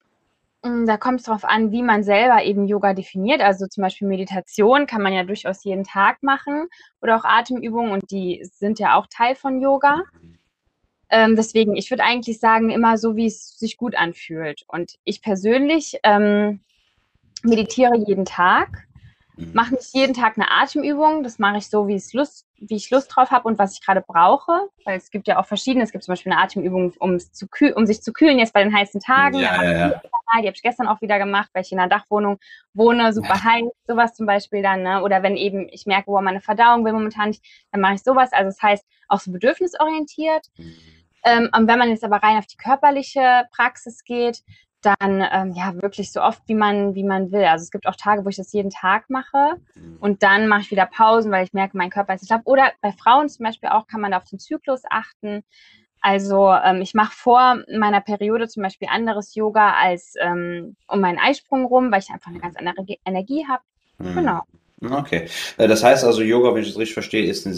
Speaker 2: da kommt es darauf an, wie man selber eben Yoga definiert. Also zum Beispiel Meditation kann man ja durchaus jeden Tag machen oder auch Atemübungen und die sind ja auch Teil von Yoga. Ähm, deswegen, ich würde eigentlich sagen, immer so, wie es sich gut anfühlt. Und ich persönlich ähm, meditiere jeden Tag. Mache nicht jeden Tag eine Atemübung. Das mache ich so, wie, es Lust, wie ich Lust drauf habe und was ich gerade brauche. Weil es gibt ja auch verschiedene. Es gibt zum Beispiel eine Atemübung, um, zu um sich zu kühlen, jetzt bei den heißen Tagen.
Speaker 1: Ja, ja, ja.
Speaker 2: Die habe ich gestern auch wieder gemacht, weil ich in einer Dachwohnung wohne, super heiß, sowas zum Beispiel dann. Ne? Oder wenn eben ich merke, wo meine Verdauung will momentan nicht, dann mache ich sowas. Also das heißt, auch so bedürfnisorientiert. Mhm. Ähm, und wenn man jetzt aber rein auf die körperliche Praxis geht, dann ähm, ja wirklich so oft wie man wie man will. Also es gibt auch Tage, wo ich das jeden Tag mache mhm. und dann mache ich wieder Pausen, weil ich merke, mein Körper ist nicht ab. Oder bei Frauen zum Beispiel auch kann man da auf den Zyklus achten. Also ähm, ich mache vor meiner Periode zum Beispiel anderes Yoga als ähm, um meinen Eisprung rum, weil ich einfach eine ganz andere Energie habe. Mhm. Genau.
Speaker 1: Okay. Äh, das heißt also, Yoga, wenn ich das richtig verstehe, ist eine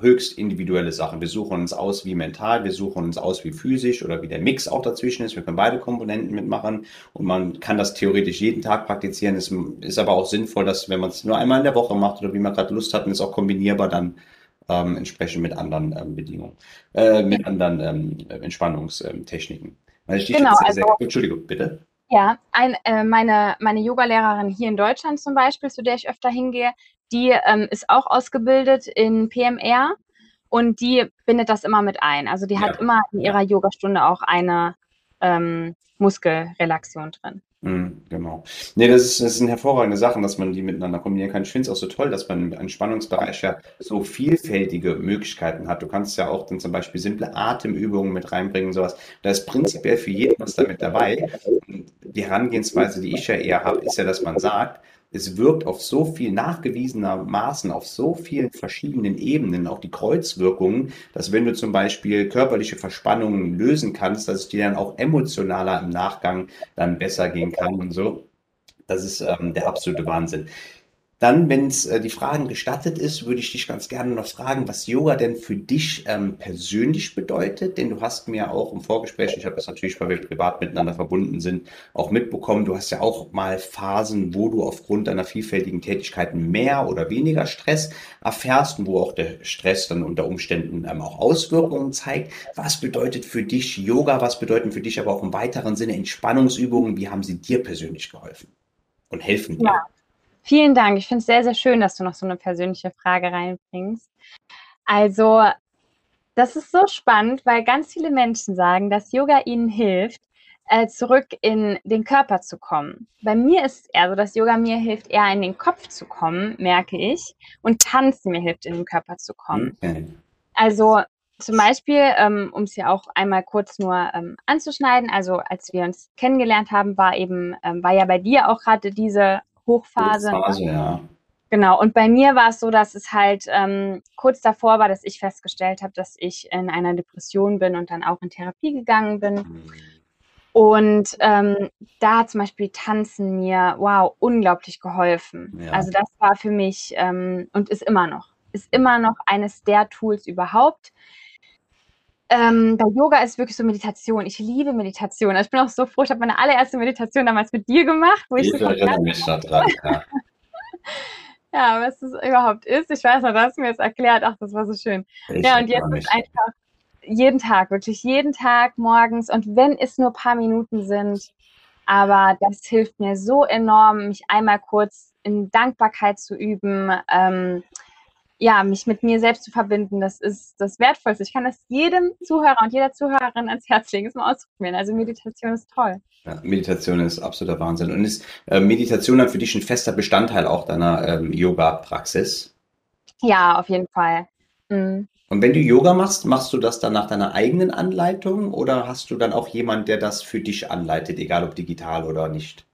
Speaker 1: höchst individuelle Sache. Wir suchen uns aus wie mental, wir suchen uns aus wie physisch oder wie der Mix auch dazwischen ist. Wir können beide Komponenten mitmachen und man kann das theoretisch jeden Tag praktizieren. Es ist aber auch sinnvoll, dass wenn man es nur einmal in der Woche macht oder wie man gerade Lust hat, ist auch kombinierbar dann ähm, entsprechend mit anderen ähm, Bedingungen, äh, mit anderen ähm, Entspannungstechniken.
Speaker 2: Genau,
Speaker 1: sehr, sehr, also, Entschuldigung, bitte.
Speaker 2: Ja, ein, äh, meine, meine Yoga-Lehrerin hier in Deutschland zum Beispiel, zu der ich öfter hingehe, die ähm, ist auch ausgebildet in PMR und die bindet das immer mit ein. Also die hat immer in ihrer Yogastunde auch eine ähm, Muskelrelaxion drin.
Speaker 1: Mhm, genau. Nee, das, ist, das sind hervorragende Sachen, dass man die miteinander kombinieren kann. Ich finde es auch so toll, dass man im Entspannungsbereich ja so vielfältige Möglichkeiten hat. Du kannst ja auch dann zum Beispiel simple Atemübungen mit reinbringen, sowas. Da ist prinzipiell für jeden was damit dabei. Die Herangehensweise, die ich ja eher habe, ist ja, dass man sagt, es wirkt auf so viel nachgewiesenermaßen, auf so vielen verschiedenen Ebenen, auch die Kreuzwirkungen, dass wenn du zum Beispiel körperliche Verspannungen lösen kannst, dass es dir dann auch emotionaler im Nachgang dann besser gehen kann und so. Das ist ähm, der absolute Wahnsinn. Dann, wenn es äh, die Fragen gestattet ist, würde ich dich ganz gerne noch fragen, was Yoga denn für dich ähm, persönlich bedeutet. Denn du hast mir auch im Vorgespräch, ich habe das natürlich, weil wir privat miteinander verbunden sind, auch mitbekommen, du hast ja auch mal Phasen, wo du aufgrund deiner vielfältigen Tätigkeiten mehr oder weniger Stress erfährst und wo auch der Stress dann unter Umständen ähm, auch Auswirkungen zeigt. Was bedeutet für dich Yoga? Was bedeuten für dich aber auch im weiteren Sinne Entspannungsübungen? Wie haben sie dir persönlich geholfen und helfen dir?
Speaker 2: Ja. Vielen Dank. Ich finde es sehr, sehr schön, dass du noch so eine persönliche Frage reinbringst. Also, das ist so spannend, weil ganz viele Menschen sagen, dass Yoga ihnen hilft, äh, zurück in den Körper zu kommen. Bei mir ist es eher so, dass Yoga mir hilft, eher in den Kopf zu kommen, merke ich, und Tanzen mir hilft, in den Körper zu kommen. Also zum Beispiel, ähm, um es ja auch einmal kurz nur ähm, anzuschneiden, also als wir uns kennengelernt haben, war eben, ähm, war ja bei dir auch gerade diese Hochphase. Hochphase ja. Genau, und bei mir war es so, dass es halt ähm, kurz davor war, dass ich festgestellt habe, dass ich in einer Depression bin und dann auch in Therapie gegangen bin. Mhm. Und ähm, da hat zum Beispiel Tanzen mir, wow, unglaublich geholfen. Ja. Also das war für mich ähm, und ist immer noch, ist immer noch eines der Tools überhaupt. Ähm, bei Yoga ist wirklich so Meditation. Ich liebe Meditation. Also ich bin auch so froh, ich habe meine allererste Meditation damals mit dir gemacht. Wo ich, ich so erinnere mich daran, ja. ja, was das überhaupt ist. Ich weiß noch, du hast mir jetzt erklärt. Ach, das war so schön. Ich ja, und jetzt ist einfach jeden Tag, wirklich jeden Tag morgens. Und wenn es nur ein paar Minuten sind, aber das hilft mir so enorm, mich einmal kurz in Dankbarkeit zu üben. Ähm, ja, mich mit mir selbst zu verbinden, das ist das Wertvollste. Ich kann das jedem Zuhörer und jeder Zuhörerin ans Herz legen, es mal ausprobieren. Also Meditation ist toll.
Speaker 1: Ja, Meditation ist absoluter Wahnsinn. Und ist äh, Meditation dann für dich ein fester Bestandteil auch deiner ähm, Yoga-Praxis?
Speaker 2: Ja, auf jeden Fall.
Speaker 1: Mhm. Und wenn du Yoga machst, machst du das dann nach deiner eigenen Anleitung oder hast du dann auch jemanden, der das für dich anleitet, egal ob digital oder nicht?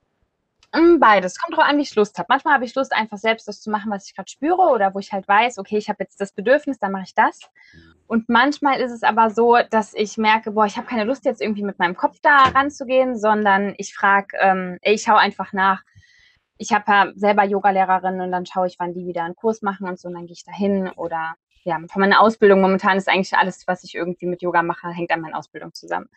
Speaker 2: Hm, beides. Kommt drauf an, wie ich Lust habe. Manchmal habe ich Lust, einfach selbst das zu machen, was ich gerade spüre oder wo ich halt weiß, okay, ich habe jetzt das Bedürfnis, dann mache ich das. Und manchmal ist es aber so, dass ich merke, boah, ich habe keine Lust jetzt irgendwie mit meinem Kopf da ranzugehen, sondern ich frage, ähm, ich schaue einfach nach. Ich habe ja selber Yogalehrerin und dann schaue ich, wann die wieder einen Kurs machen und so und dann gehe ich da hin oder ja, von meiner Ausbildung momentan ist eigentlich alles, was ich irgendwie mit Yoga mache, hängt an meiner Ausbildung zusammen.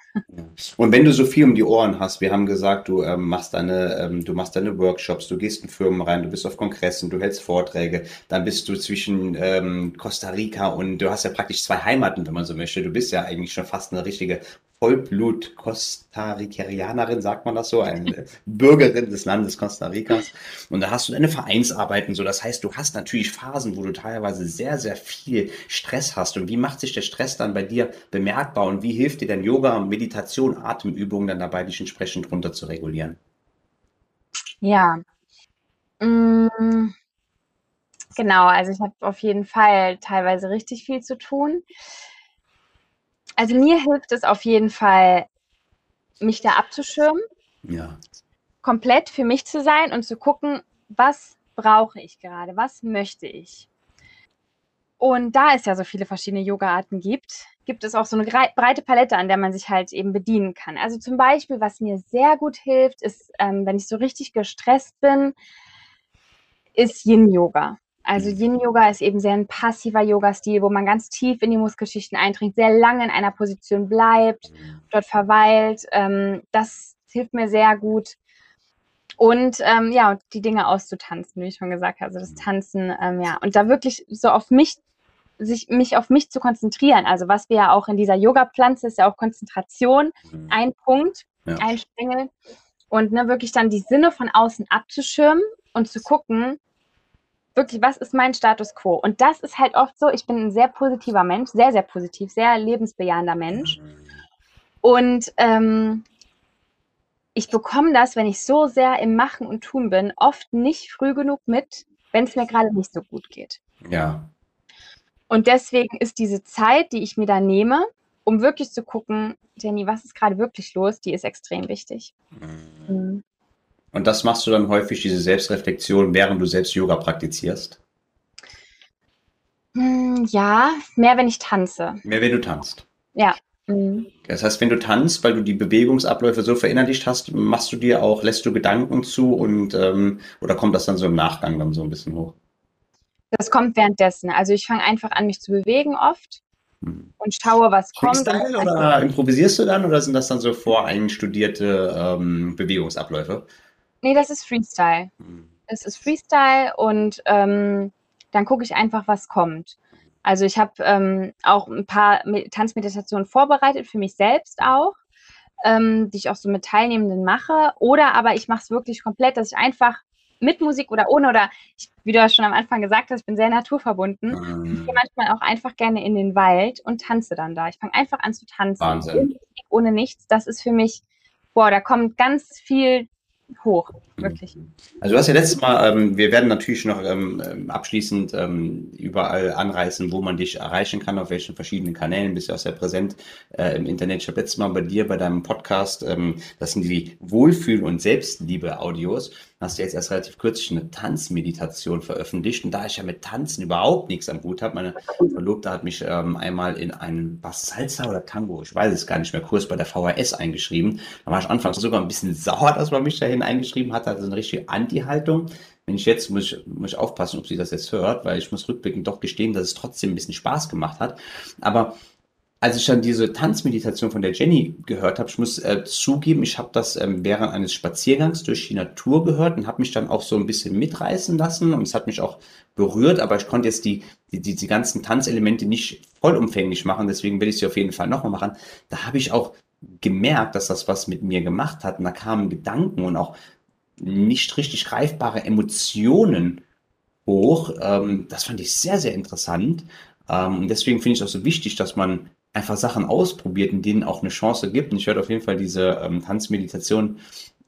Speaker 1: Und wenn du so viel um die Ohren hast, wir haben gesagt, du ähm, machst deine, ähm, du machst deine Workshops, du gehst in Firmen rein, du bist auf Kongressen, du hältst Vorträge, dann bist du zwischen ähm, Costa Rica und du hast ja praktisch zwei Heimaten, wenn man so möchte. Du bist ja eigentlich schon fast eine richtige Vollblut-Costa-Ricanianerin, sagt man das so, eine Bürgerin des Landes Costa Ricas. Und da hast du deine Vereinsarbeiten so. Das heißt, du hast natürlich Phasen, wo du teilweise sehr, sehr viel Stress hast. Und wie macht sich der Stress dann bei dir bemerkbar? Und wie hilft dir denn Yoga, Meditation, Atemübungen dann dabei, dich entsprechend runter zu regulieren?
Speaker 2: Ja. Mm. Genau, also ich habe auf jeden Fall teilweise richtig viel zu tun. Also mir hilft es auf jeden Fall, mich da abzuschirmen.
Speaker 1: Ja.
Speaker 2: Komplett für mich zu sein und zu gucken, was brauche ich gerade, was möchte ich. Und da es ja so viele verschiedene Yoga-Arten gibt, gibt es auch so eine breite Palette, an der man sich halt eben bedienen kann. Also zum Beispiel, was mir sehr gut hilft, ist, ähm, wenn ich so richtig gestresst bin, ist Yin-Yoga. Also mhm. Yin-Yoga ist eben sehr ein passiver Yoga-Stil, wo man ganz tief in die Muskelschichten eindringt, sehr lange in einer Position bleibt, mhm. dort verweilt. Ähm, das hilft mir sehr gut. Und ähm, ja, die Dinge auszutanzen, wie ich schon gesagt habe. Also das mhm. Tanzen, ähm, ja, und da wirklich so auf mich, sich mich auf mich zu konzentrieren. Also was wir ja auch in dieser Yoga-Pflanze ist ja auch Konzentration, ein Punkt, ja. ein Stängel. Und ne, wirklich dann die Sinne von außen abzuschirmen und zu gucken, wirklich, was ist mein Status quo? Und das ist halt oft so, ich bin ein sehr positiver Mensch, sehr, sehr positiv, sehr lebensbejahender Mensch. Und ähm, ich bekomme das, wenn ich so sehr im Machen und Tun bin, oft nicht früh genug mit, wenn es mir gerade nicht so gut geht.
Speaker 1: Ja.
Speaker 2: Und deswegen ist diese Zeit, die ich mir da nehme, um wirklich zu gucken, Jenny, was ist gerade wirklich los, die ist extrem wichtig.
Speaker 1: Mhm. Und das machst du dann häufig, diese Selbstreflexion, während du selbst Yoga praktizierst?
Speaker 2: Hm, ja, mehr wenn ich tanze.
Speaker 1: Mehr wenn du tanzt.
Speaker 2: Ja. Mhm.
Speaker 1: Das heißt, wenn du tanzt, weil du die Bewegungsabläufe so verinnerlicht hast, machst du dir auch, lässt du Gedanken zu und ähm, oder kommt das dann so im Nachgang dann so ein bisschen hoch?
Speaker 2: Das kommt währenddessen. Also ich fange einfach an, mich zu bewegen oft hm. und schaue, was kommt.
Speaker 1: oder improvisierst du dann oder sind das dann so voreinstudierte ähm, Bewegungsabläufe?
Speaker 2: Nee, das ist Freestyle. Es ist Freestyle und ähm, dann gucke ich einfach, was kommt. Also ich habe ähm, auch ein paar Tanzmeditationen vorbereitet, für mich selbst auch, ähm, die ich auch so mit Teilnehmenden mache. Oder aber ich mache es wirklich komplett, dass ich einfach mit Musik oder ohne oder ich, wie du ja schon am Anfang gesagt hast, ich bin sehr naturverbunden. Mhm. Ich gehe manchmal auch einfach gerne in den Wald und tanze dann da. Ich fange einfach an zu tanzen.
Speaker 1: Wahnsinn. Ohne,
Speaker 2: Musik, ohne nichts. Das ist für mich, boah, da kommt ganz viel hoch, wirklich.
Speaker 1: Also du hast ja letztes Mal, ähm, wir werden natürlich noch ähm, ähm, abschließend ähm, überall anreißen, wo man dich erreichen kann, auf welchen verschiedenen Kanälen, bist du auch sehr präsent äh, im Internet. Ich habe letztes Mal bei dir, bei deinem Podcast, ähm, das sind die Wohlfühl- und Selbstliebe-Audios, hast du jetzt erst relativ kürzlich eine Tanzmeditation veröffentlicht. Und da ich ja mit Tanzen überhaupt nichts am Hut habe, meine Verlobte hat mich ähm, einmal in einen was Salsa oder Tango, ich weiß es gar nicht mehr, Kurs bei der VHS eingeschrieben. Da war ich anfangs sogar ein bisschen sauer, dass man mich dahin eingeschrieben hat, also eine richtige Anti-Haltung. Wenn ich jetzt, muss ich, muss ich aufpassen, ob sie das jetzt hört, weil ich muss rückblickend doch gestehen, dass es trotzdem ein bisschen Spaß gemacht hat. Aber als ich dann diese Tanzmeditation von der Jenny gehört habe, ich muss äh, zugeben, ich habe das ähm, während eines Spaziergangs durch die Natur gehört und habe mich dann auch so ein bisschen mitreißen lassen und es hat mich auch berührt, aber ich konnte jetzt die, die, die, die ganzen Tanzelemente nicht vollumfänglich machen, deswegen will ich sie auf jeden Fall nochmal machen. Da habe ich auch gemerkt, dass das was mit mir gemacht hat und da kamen Gedanken und auch nicht richtig greifbare Emotionen hoch. Ähm, das fand ich sehr, sehr interessant. Ähm, und deswegen finde ich es auch so wichtig, dass man einfach Sachen ausprobiert, in denen auch eine Chance gibt. Und ich werde auf jeden Fall diese ähm, Tanzmeditation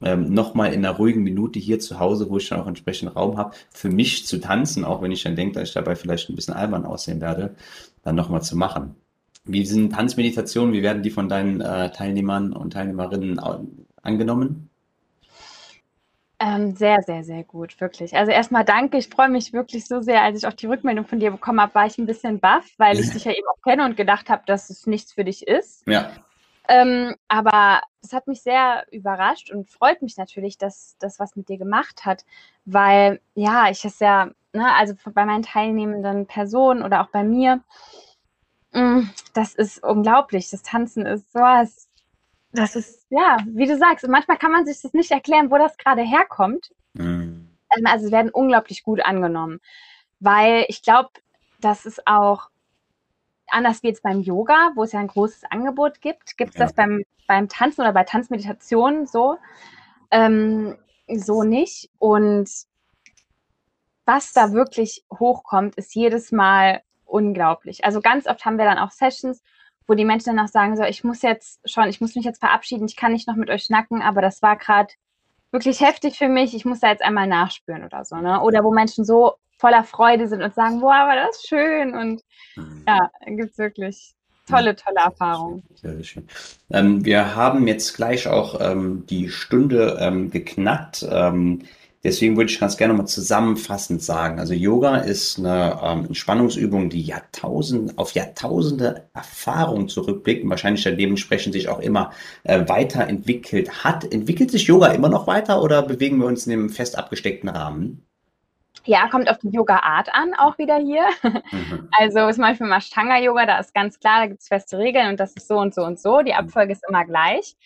Speaker 1: ähm, nochmal in einer ruhigen Minute hier zu Hause, wo ich dann auch entsprechend Raum habe, für mich zu tanzen, auch wenn ich dann denke, dass ich dabei vielleicht ein bisschen albern aussehen werde, dann nochmal zu machen. Wie sind Tanzmeditationen, wie werden die von deinen äh, Teilnehmern und Teilnehmerinnen angenommen?
Speaker 2: Ähm, sehr, sehr, sehr gut, wirklich. Also erstmal danke. Ich freue mich wirklich so sehr, als ich auch die Rückmeldung von dir bekommen habe, war ich ein bisschen baff, weil ich dich ja eben auch kenne und gedacht habe, dass es nichts für dich ist.
Speaker 1: Ja.
Speaker 2: Ähm, aber es hat mich sehr überrascht und freut mich natürlich, dass das was mit dir gemacht hat, weil ja, ich es ja, ne, also bei meinen teilnehmenden Personen oder auch bei mir, mh, mm, das ist unglaublich. Das Tanzen ist sowas das ist, ja, wie du sagst, manchmal kann man sich das nicht erklären, wo das gerade herkommt. Mhm. Also, es werden unglaublich gut angenommen, weil ich glaube, das ist auch anders wie jetzt beim Yoga, wo es ja ein großes Angebot gibt, gibt es ja. das beim, beim Tanzen oder bei Tanzmeditationen so, ähm, so nicht. Und was da wirklich hochkommt, ist jedes Mal unglaublich. Also ganz oft haben wir dann auch Sessions, wo die Menschen dann auch sagen, so, ich muss jetzt schon, ich muss mich jetzt verabschieden, ich kann nicht noch mit euch schnacken, aber das war gerade wirklich heftig für mich, ich muss da jetzt einmal nachspüren oder so, ne? Oder wo Menschen so voller Freude sind und sagen, boah, aber das schön und mhm. ja, gibt es wirklich tolle, tolle Erfahrungen.
Speaker 1: Sehr, sehr schön. Ähm, wir haben jetzt gleich auch ähm, die Stunde ähm, geknackt. Deswegen würde ich ganz gerne mal zusammenfassend sagen. Also Yoga ist eine ähm, Entspannungsübung, die Jahrtausend, auf Jahrtausende Erfahrung zurückblickt und wahrscheinlich dann dementsprechend sich auch immer äh, weiterentwickelt hat. Entwickelt sich Yoga immer noch weiter oder bewegen wir uns in einem fest abgesteckten Rahmen?
Speaker 2: Ja, kommt auf die Yoga-Art an, auch wieder hier. Mhm. Also zum Beispiel mal Ashtanga-Yoga, da ist ganz klar, da gibt es feste Regeln und das ist so und so und so. Die Abfolge ist immer gleich.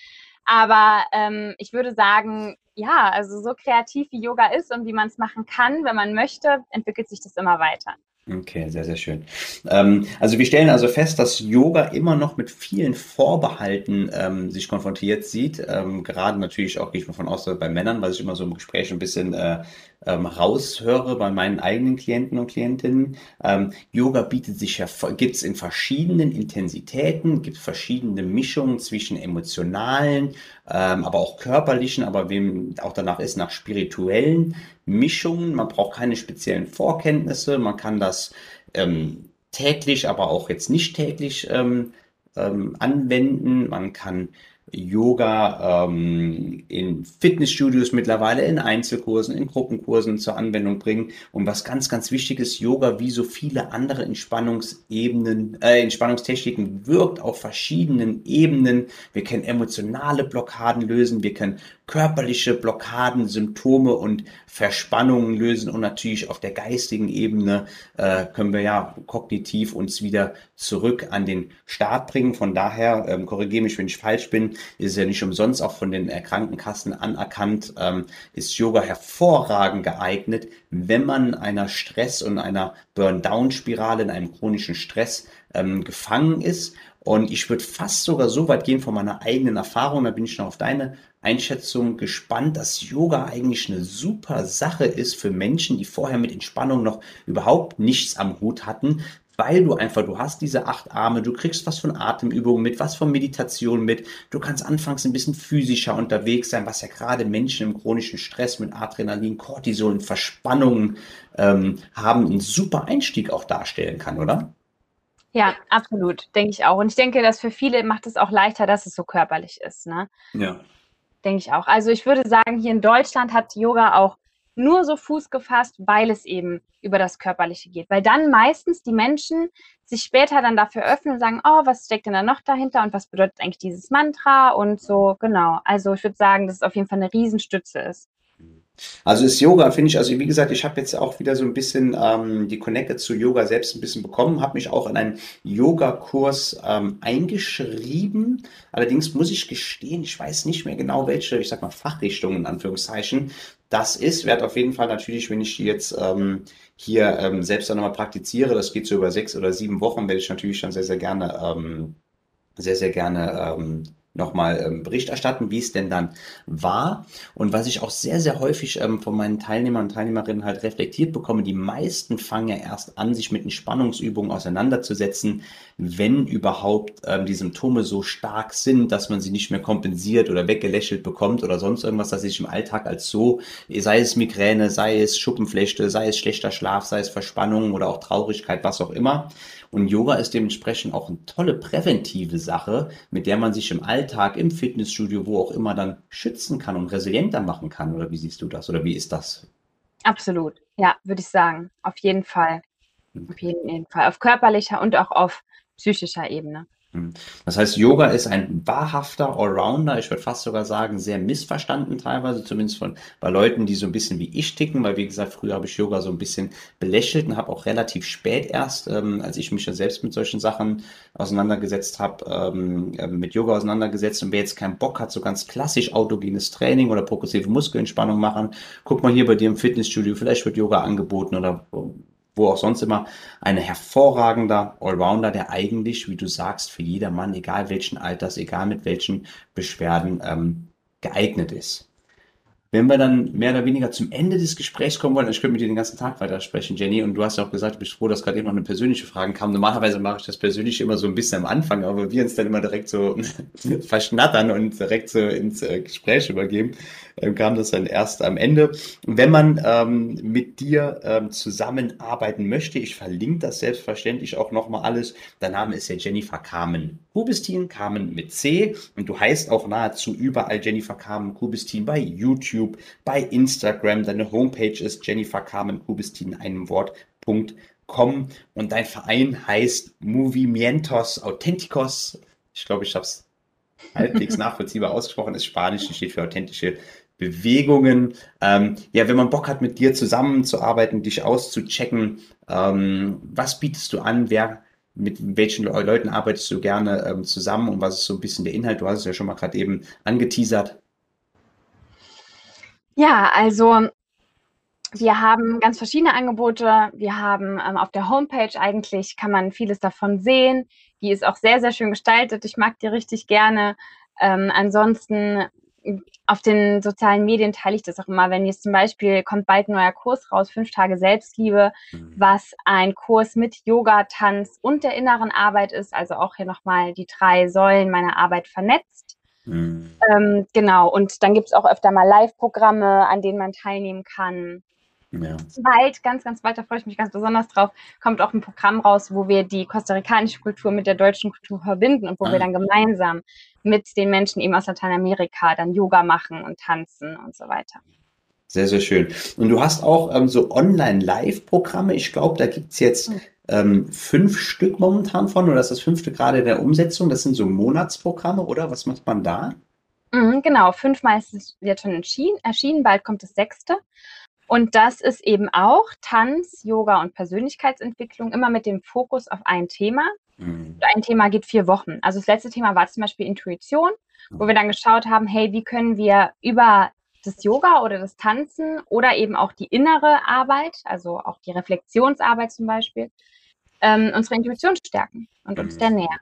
Speaker 2: Aber ähm, ich würde sagen, ja, also so kreativ wie Yoga ist und wie man es machen kann, wenn man möchte, entwickelt sich das immer weiter.
Speaker 1: Okay, sehr, sehr schön. Ähm, also wir stellen also fest, dass Yoga immer noch mit vielen Vorbehalten ähm, sich konfrontiert sieht. Ähm, gerade natürlich auch, gehe ich mal von aus, bei Männern, weil ich immer so im Gespräch ein bisschen äh, ähm, raushöre bei meinen eigenen Klienten und Klientinnen. Ähm, Yoga bietet sich gibt es in verschiedenen Intensitäten, gibt verschiedene Mischungen zwischen emotionalen, ähm, aber auch körperlichen, aber wem auch danach ist, nach spirituellen Mischungen. Man braucht keine speziellen Vorkenntnisse, man kann das ähm, täglich, aber auch jetzt nicht täglich ähm, ähm, anwenden. Man kann Yoga ähm, in Fitnessstudios mittlerweile, in Einzelkursen, in Gruppenkursen zur Anwendung bringen. Und was ganz, ganz wichtig ist, Yoga wie so viele andere Entspannungsebenen, äh, Entspannungstechniken wirkt auf verschiedenen Ebenen. Wir können emotionale Blockaden lösen, wir können körperliche Blockaden, Symptome und Verspannungen lösen und natürlich auf der geistigen Ebene äh, können wir ja kognitiv uns wieder zurück an den Start bringen. Von daher, ähm, korrigiere mich, wenn ich falsch bin, ist ja nicht umsonst auch von den Krankenkassen anerkannt, ähm, ist Yoga hervorragend geeignet, wenn man einer Stress- und einer Burn-Down-Spirale, in einem chronischen Stress ähm, gefangen ist. Und ich würde fast sogar so weit gehen von meiner eigenen Erfahrung, da bin ich noch auf deine Einschätzung gespannt, dass Yoga eigentlich eine super Sache ist für Menschen, die vorher mit Entspannung noch überhaupt nichts am Hut hatten, weil du einfach, du hast diese acht Arme, du kriegst was von Atemübungen mit, was von Meditation mit, du kannst anfangs ein bisschen physischer unterwegs sein, was ja gerade Menschen im chronischen Stress mit Adrenalin, Cortisol und Verspannungen ähm, haben, einen super Einstieg auch darstellen kann, oder?
Speaker 2: Ja, absolut, denke ich auch. Und ich denke, dass für viele macht es auch leichter, dass es so körperlich ist. Ne?
Speaker 1: Ja.
Speaker 2: Denke ich auch. Also ich würde sagen, hier in Deutschland hat Yoga auch nur so Fuß gefasst, weil es eben über das Körperliche geht. Weil dann meistens die Menschen sich später dann dafür öffnen und sagen, oh, was steckt denn da noch dahinter und was bedeutet eigentlich dieses Mantra und so, genau. Also ich würde sagen, dass es auf jeden Fall eine Riesenstütze ist.
Speaker 1: Also ist Yoga, finde ich, also wie gesagt, ich habe jetzt auch wieder so ein bisschen ähm, die Connected zu Yoga selbst ein bisschen bekommen, habe mich auch in einen Yoga-Kurs ähm, eingeschrieben. Allerdings muss ich gestehen, ich weiß nicht mehr genau, welche, ich sag mal, Fachrichtung in Anführungszeichen das ist. Werde auf jeden Fall natürlich, wenn ich die jetzt ähm, hier ähm, selbst dann nochmal praktiziere, das geht so über sechs oder sieben Wochen, werde ich natürlich schon sehr, sehr gerne, ähm, sehr, sehr gerne ähm, nochmal ähm, Bericht erstatten, wie es denn dann war. Und was ich auch sehr, sehr häufig ähm, von meinen Teilnehmern und Teilnehmerinnen halt reflektiert bekomme, die meisten fangen ja erst an, sich mit Entspannungsübungen auseinanderzusetzen, wenn überhaupt ähm, die Symptome so stark sind, dass man sie nicht mehr kompensiert oder weggelächelt bekommt oder sonst irgendwas, dass sich im Alltag als so, sei es Migräne, sei es Schuppenflechte, sei es schlechter Schlaf, sei es Verspannung oder auch Traurigkeit, was auch immer. Und Yoga ist dementsprechend auch eine tolle präventive Sache, mit der man sich im Alltag, im Fitnessstudio, wo auch immer dann schützen kann und resilienter machen kann. Oder wie siehst du das? Oder wie ist das?
Speaker 2: Absolut. Ja, würde ich sagen. Auf jeden Fall. Auf jeden Fall. Auf körperlicher und auch auf psychischer Ebene.
Speaker 1: Hm. Das heißt, Yoga ist ein wahrhafter Allrounder. Ich würde fast sogar sagen, sehr missverstanden teilweise, zumindest von bei Leuten, die so ein bisschen wie ich ticken, weil wie gesagt, früher habe ich Yoga so ein bisschen belächelt und habe auch relativ spät erst, ähm, als ich mich ja selbst mit solchen Sachen auseinandergesetzt habe, ähm, äh, mit Yoga auseinandergesetzt. Und wer jetzt keinen Bock hat, so ganz klassisch autogenes Training oder progressive Muskelentspannung machen, guck mal hier bei dir im Fitnessstudio, vielleicht wird Yoga angeboten oder wo auch sonst immer, ein hervorragender Allrounder, der eigentlich, wie du sagst, für jedermann, egal welchen Alters, egal mit welchen Beschwerden, ähm, geeignet ist. Wenn wir dann mehr oder weniger zum Ende des Gesprächs kommen wollen, ich könnte mit dir den ganzen Tag weitersprechen, Jenny, und du hast ja auch gesagt, du bist froh, dass gerade eben noch eine persönliche Frage kam. Normalerweise mache ich das persönlich immer so ein bisschen am Anfang, aber wir uns dann immer direkt so verschnattern und direkt so ins äh, Gespräch übergeben, ähm, kam das dann erst am Ende. wenn man ähm, mit dir ähm, zusammenarbeiten möchte, ich verlinke das selbstverständlich auch nochmal alles. Dein Name ist ja Jennifer Carmen Kubistin, Carmen mit C, und du heißt auch nahezu überall Jennifer Carmen Kubistin bei YouTube bei Instagram. Deine Homepage ist Jennifer Carmen Kubistin in einem Wort.com und dein Verein heißt Movimientos Authenticos. Ich glaube, ich habe es halbwegs nachvollziehbar ausgesprochen, ist Spanisch und steht für authentische Bewegungen. Ähm, ja, wenn man Bock hat, mit dir zusammenzuarbeiten, dich auszuchecken, ähm, was bietest du an? Wer, mit welchen Leuten arbeitest du gerne ähm, zusammen und was ist so ein bisschen der Inhalt? Du hast es ja schon mal gerade eben angeteasert.
Speaker 2: Ja, also wir haben ganz verschiedene Angebote. Wir haben ähm, auf der Homepage eigentlich, kann man vieles davon sehen. Die ist auch sehr, sehr schön gestaltet. Ich mag die richtig gerne. Ähm, ansonsten auf den sozialen Medien teile ich das auch immer. Wenn jetzt zum Beispiel kommt bald ein neuer Kurs raus, fünf Tage Selbstliebe, mhm. was ein Kurs mit Yoga, Tanz und der inneren Arbeit ist. Also auch hier nochmal die drei Säulen meiner Arbeit vernetzt. Mhm. Ähm, genau, und dann gibt es auch öfter mal Live-Programme, an denen man teilnehmen kann. Ja. Bald, ganz, ganz bald, da freue ich mich ganz besonders drauf, kommt auch ein Programm raus, wo wir die kostarikanische Kultur mit der deutschen Kultur verbinden und wo ah. wir dann gemeinsam mit den Menschen eben aus Lateinamerika dann Yoga machen und tanzen und so weiter.
Speaker 1: Sehr, sehr schön. Und du hast auch ähm, so Online-Live-Programme. Ich glaube, da gibt es jetzt hm. ähm, fünf Stück momentan von, oder ist das fünfte gerade in der Umsetzung? Das sind so Monatsprogramme, oder? Was macht man da?
Speaker 2: Mhm, genau, fünfmal ist es jetzt schon erschienen, bald kommt das sechste. Und das ist eben auch Tanz, Yoga und Persönlichkeitsentwicklung, immer mit dem Fokus auf ein Thema. Mhm. Ein Thema geht vier Wochen. Also das letzte Thema war zum Beispiel Intuition, wo wir dann geschaut haben, hey, wie können wir über das Yoga oder das Tanzen oder eben auch die innere Arbeit, also auch die Reflexionsarbeit zum Beispiel, ähm, unsere Intuition stärken und uns der näher.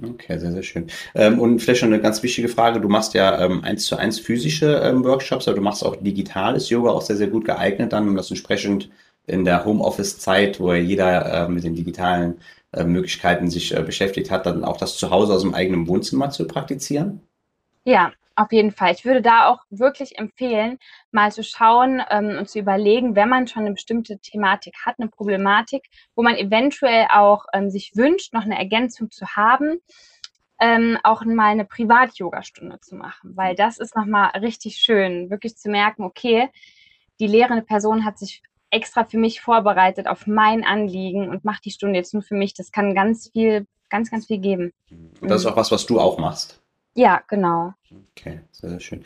Speaker 1: Okay, sehr, sehr schön. Ähm, und vielleicht schon eine ganz wichtige Frage. Du machst ja ähm, eins zu eins physische ähm, Workshops, aber du machst auch digitales Yoga, auch sehr, sehr gut geeignet dann, um das entsprechend in der Homeoffice-Zeit, wo ja jeder äh, mit den digitalen äh, Möglichkeiten sich äh, beschäftigt hat, dann auch das zu Hause aus dem eigenen Wohnzimmer zu praktizieren?
Speaker 2: Ja, auf jeden Fall. Ich würde da auch wirklich empfehlen, mal zu schauen ähm, und zu überlegen, wenn man schon eine bestimmte Thematik hat, eine Problematik, wo man eventuell auch ähm, sich wünscht, noch eine Ergänzung zu haben, ähm, auch mal eine Privat-Yoga-Stunde zu machen, weil das ist nochmal richtig schön, wirklich zu merken, okay, die lehrende Person hat sich extra für mich vorbereitet auf mein Anliegen und macht die Stunde jetzt nur für mich. Das kann ganz viel, ganz, ganz viel geben.
Speaker 1: Und das ist auch was, was du auch machst.
Speaker 2: Ja, genau.
Speaker 1: Okay, sehr, sehr schön.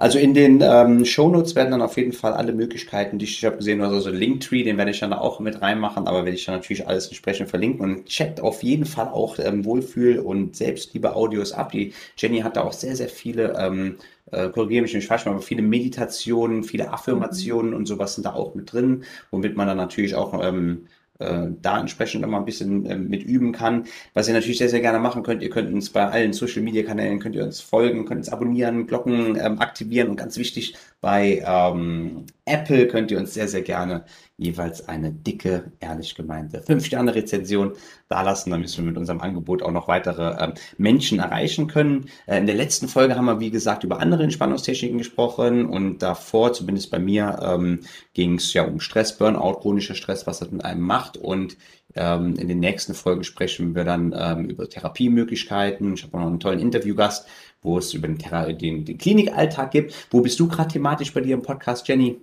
Speaker 1: Also in den ähm, Shownotes werden dann auf jeden Fall alle Möglichkeiten, die ich, ich habe gesehen, also so Linktree, den werde ich dann auch mit reinmachen, aber werde ich dann natürlich alles entsprechend verlinken und checkt auf jeden Fall auch ähm, Wohlfühl und Selbstliebe Audios ab. Die Jenny hat da auch sehr, sehr viele, ähm, äh, korrigiere mich nicht falsch, aber viele Meditationen, viele Affirmationen mhm. und sowas sind da auch mit drin, womit man dann natürlich auch ähm, äh, da entsprechend nochmal ein bisschen äh, mit üben kann. Was ihr natürlich sehr, sehr gerne machen könnt, ihr könnt uns bei allen Social Media Kanälen, könnt ihr uns folgen, könnt uns abonnieren, Glocken ähm, aktivieren und ganz wichtig, bei ähm, Apple könnt ihr uns sehr, sehr gerne jeweils eine dicke, ehrlich gemeinte 5-Sterne-Rezension dalassen, damit wir mit unserem Angebot auch noch weitere ähm, Menschen erreichen können. Äh, in der letzten Folge haben wir, wie gesagt, über andere Entspannungstechniken gesprochen und davor, zumindest bei mir, ähm, ging es ja um Stress, Burnout, chronischer Stress, was das mit einem macht und ähm, in den nächsten Folgen sprechen wir dann ähm, über Therapiemöglichkeiten. Ich habe noch einen tollen Interviewgast, wo es über den, den, den Klinikalltag gibt. Wo bist du gerade thematisch bei dir im Podcast, Jenny?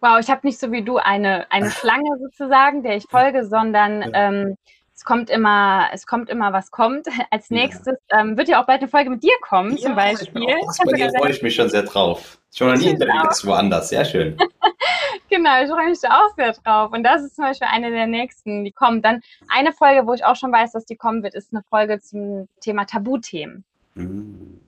Speaker 2: Wow, ich habe nicht so wie du eine, eine Schlange sozusagen, der ich folge, sondern ähm, es kommt immer, es kommt immer, was kommt. Als nächstes ähm, wird ja auch bald eine Folge mit dir kommen, ja, zum Beispiel.
Speaker 1: Bei dir freue ich mich schon sehr drauf. Schon noch nie Interviews woanders, sehr schön.
Speaker 2: genau, ich freue mich da auch sehr drauf. Und das ist zum Beispiel eine der nächsten, die kommt. Dann eine Folge, wo ich auch schon weiß, dass die kommen wird, ist eine Folge zum Thema Tabuthemen. Mhm.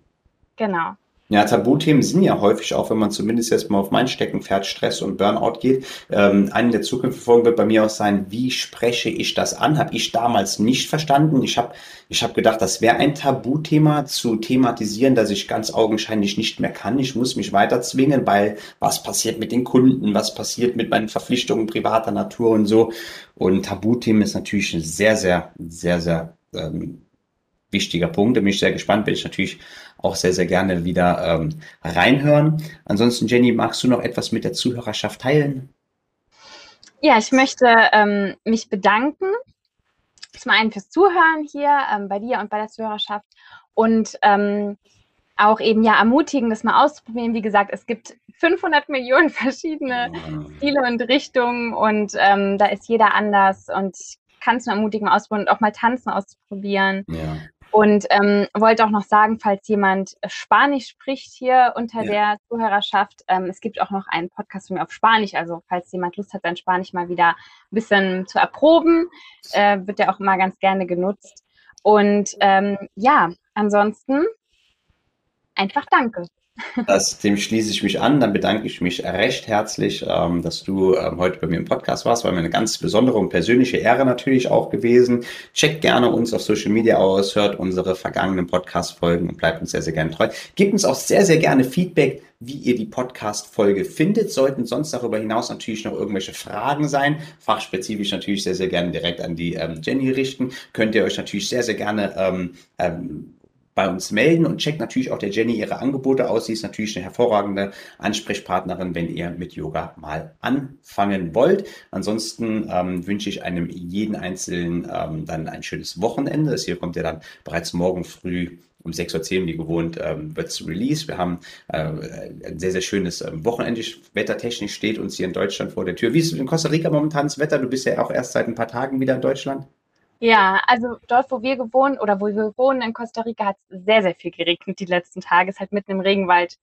Speaker 2: Genau.
Speaker 1: Ja, Tabuthemen sind ja häufig auch, wenn man zumindest jetzt mal auf mein Steckenpferd Stress und Burnout geht. Ähm, eine der zukünftigen Folgen wird bei mir auch sein, wie spreche ich das an? Habe ich damals nicht verstanden. Ich habe ich hab gedacht, das wäre ein Tabuthema zu thematisieren, das ich ganz augenscheinlich nicht mehr kann. Ich muss mich weiter zwingen, weil was passiert mit den Kunden, was passiert mit meinen Verpflichtungen privater Natur und so. Und Tabuthemen ist natürlich ein sehr, sehr, sehr, sehr ähm, wichtiger Punkt. Da bin ich sehr gespannt, werde ich natürlich auch sehr, sehr gerne wieder ähm, reinhören. Ansonsten, Jenny, magst du noch etwas mit der Zuhörerschaft teilen?
Speaker 2: Ja, ich möchte ähm, mich bedanken. Zum einen fürs Zuhören hier ähm, bei dir und bei der Zuhörerschaft und ähm, auch eben ja ermutigen, das mal auszuprobieren. Wie gesagt, es gibt 500 Millionen verschiedene Stile und Richtungen und ähm, da ist jeder anders und ich kann es nur ermutigen, mal ausprobieren und auch mal tanzen auszuprobieren. Ja. Und ähm, wollte auch noch sagen, falls jemand Spanisch spricht hier unter ja. der Zuhörerschaft, ähm, es gibt auch noch einen Podcast von mir auf Spanisch. Also falls jemand Lust hat, sein Spanisch mal wieder ein bisschen zu erproben, äh, wird der auch immer ganz gerne genutzt. Und ähm, ja, ansonsten einfach danke.
Speaker 1: Das, dem schließe ich mich an. Dann bedanke ich mich recht herzlich, ähm, dass du ähm, heute bei mir im Podcast warst. War mir eine ganz besondere und persönliche Ehre natürlich auch gewesen. Checkt gerne uns auf Social Media aus, hört unsere vergangenen Podcast-Folgen und bleibt uns sehr, sehr gerne treu. Gebt uns auch sehr, sehr gerne Feedback, wie ihr die Podcast-Folge findet. Sollten sonst darüber hinaus natürlich noch irgendwelche Fragen sein, fachspezifisch natürlich sehr, sehr gerne direkt an die ähm, Jenny richten. Könnt ihr euch natürlich sehr, sehr gerne ähm, ähm, bei uns melden und checkt natürlich auch der Jenny ihre Angebote aus. Sie ist natürlich eine hervorragende Ansprechpartnerin, wenn ihr mit Yoga mal anfangen wollt. Ansonsten ähm, wünsche ich einem jeden Einzelnen ähm, dann ein schönes Wochenende. Das hier kommt ja dann bereits morgen früh um 6.10 Uhr wie gewohnt ähm, wird es released. Wir haben äh, ein sehr, sehr schönes ähm, Wochenende. Wettertechnisch steht uns hier in Deutschland vor der Tür. Wie ist in Costa Rica momentan das Wetter? Du bist ja auch erst seit ein paar Tagen wieder in Deutschland.
Speaker 2: Ja, also dort, wo wir gewohnt oder wo wir wohnen in Costa Rica, hat es sehr, sehr viel geregnet die letzten Tage. Es ist halt mitten im Regenwald.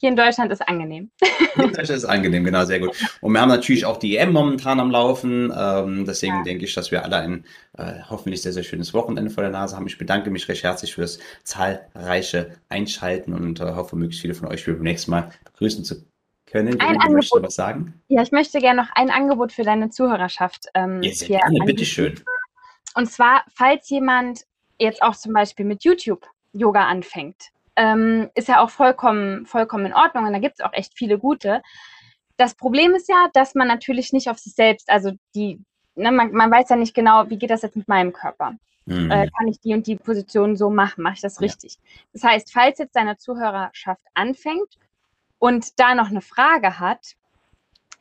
Speaker 2: Hier in Deutschland ist angenehm.
Speaker 1: Hier in Deutschland ist angenehm, genau, sehr gut. Und wir haben natürlich auch die EM momentan am Laufen. Ähm, deswegen ja. denke ich, dass wir alle ein äh, hoffentlich sehr, sehr schönes Wochenende vor der Nase haben. Ich bedanke mich recht herzlich fürs zahlreiche Einschalten und äh, hoffe, möglichst viele von euch beim nächsten Mal begrüßen zu können.
Speaker 2: Ein Angebot. was sagen? Ja, ich möchte gerne noch ein Angebot für deine Zuhörerschaft
Speaker 1: ähm, ja, sehr gerne, bitteschön.
Speaker 2: Und zwar, falls jemand jetzt auch zum Beispiel mit YouTube Yoga anfängt, ähm, ist ja auch vollkommen, vollkommen in Ordnung und da gibt es auch echt viele gute. Das Problem ist ja, dass man natürlich nicht auf sich selbst, also die, ne, man, man weiß ja nicht genau, wie geht das jetzt mit meinem Körper. Mhm. Äh, kann ich die und die Position so machen? Mache ich das richtig? Ja. Das heißt, falls jetzt deine Zuhörerschaft anfängt und da noch eine Frage hat,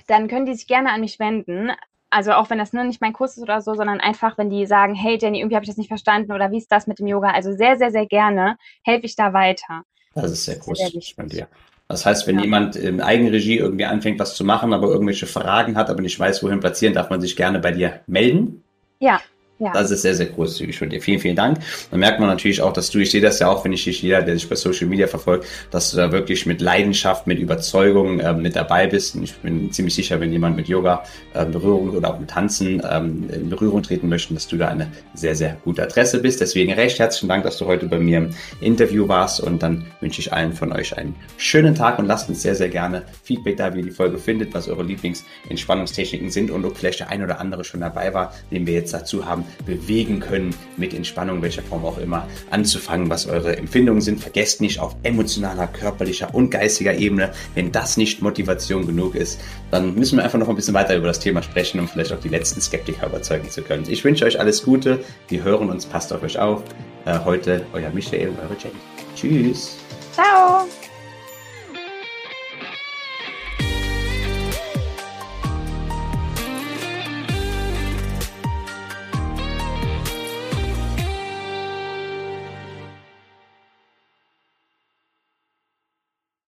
Speaker 2: dann können die sich gerne an mich wenden also auch wenn das nur nicht mein Kurs ist oder so, sondern einfach, wenn die sagen, hey Jenny, irgendwie habe ich das nicht verstanden oder wie ist das mit dem Yoga? Also sehr, sehr, sehr gerne helfe ich da weiter.
Speaker 1: Das ist sehr groß von dir. Das heißt, wenn ja. jemand in Eigenregie irgendwie anfängt, was zu machen, aber irgendwelche Fragen hat, aber nicht weiß, wohin platzieren, darf man sich gerne bei dir melden.
Speaker 2: Ja,
Speaker 1: ja. Das ist sehr, sehr großzügig von dir. Vielen, vielen Dank. Dann merkt man natürlich auch, dass du, ich sehe das ja auch, wenn ich dich, jeder, der sich bei Social Media verfolgt, dass du da wirklich mit Leidenschaft, mit Überzeugung äh, mit dabei bist. Und ich bin ziemlich sicher, wenn jemand mit Yoga äh, Berührung oder auch mit Tanzen ähm, in Berührung treten möchte, dass du da eine sehr, sehr gute Adresse bist. Deswegen recht herzlichen Dank, dass du heute bei mir im Interview warst. Und dann wünsche ich allen von euch einen schönen Tag und lasst uns sehr, sehr gerne Feedback da, wie ihr die Folge findet, was eure Lieblingsentspannungstechniken sind und ob vielleicht der ein oder andere schon dabei war, den wir jetzt dazu haben bewegen können, mit Entspannung, welcher Form auch immer, anzufangen, was eure Empfindungen sind. Vergesst nicht auf emotionaler, körperlicher und geistiger Ebene, wenn das nicht Motivation genug ist, dann müssen wir einfach noch ein bisschen weiter über das Thema sprechen, um vielleicht auch die letzten Skeptiker überzeugen zu können. Ich wünsche euch alles Gute. Wir hören uns. Passt auf euch auf. Äh, heute euer Michael, eure Jenny. Tschüss.
Speaker 2: Ciao.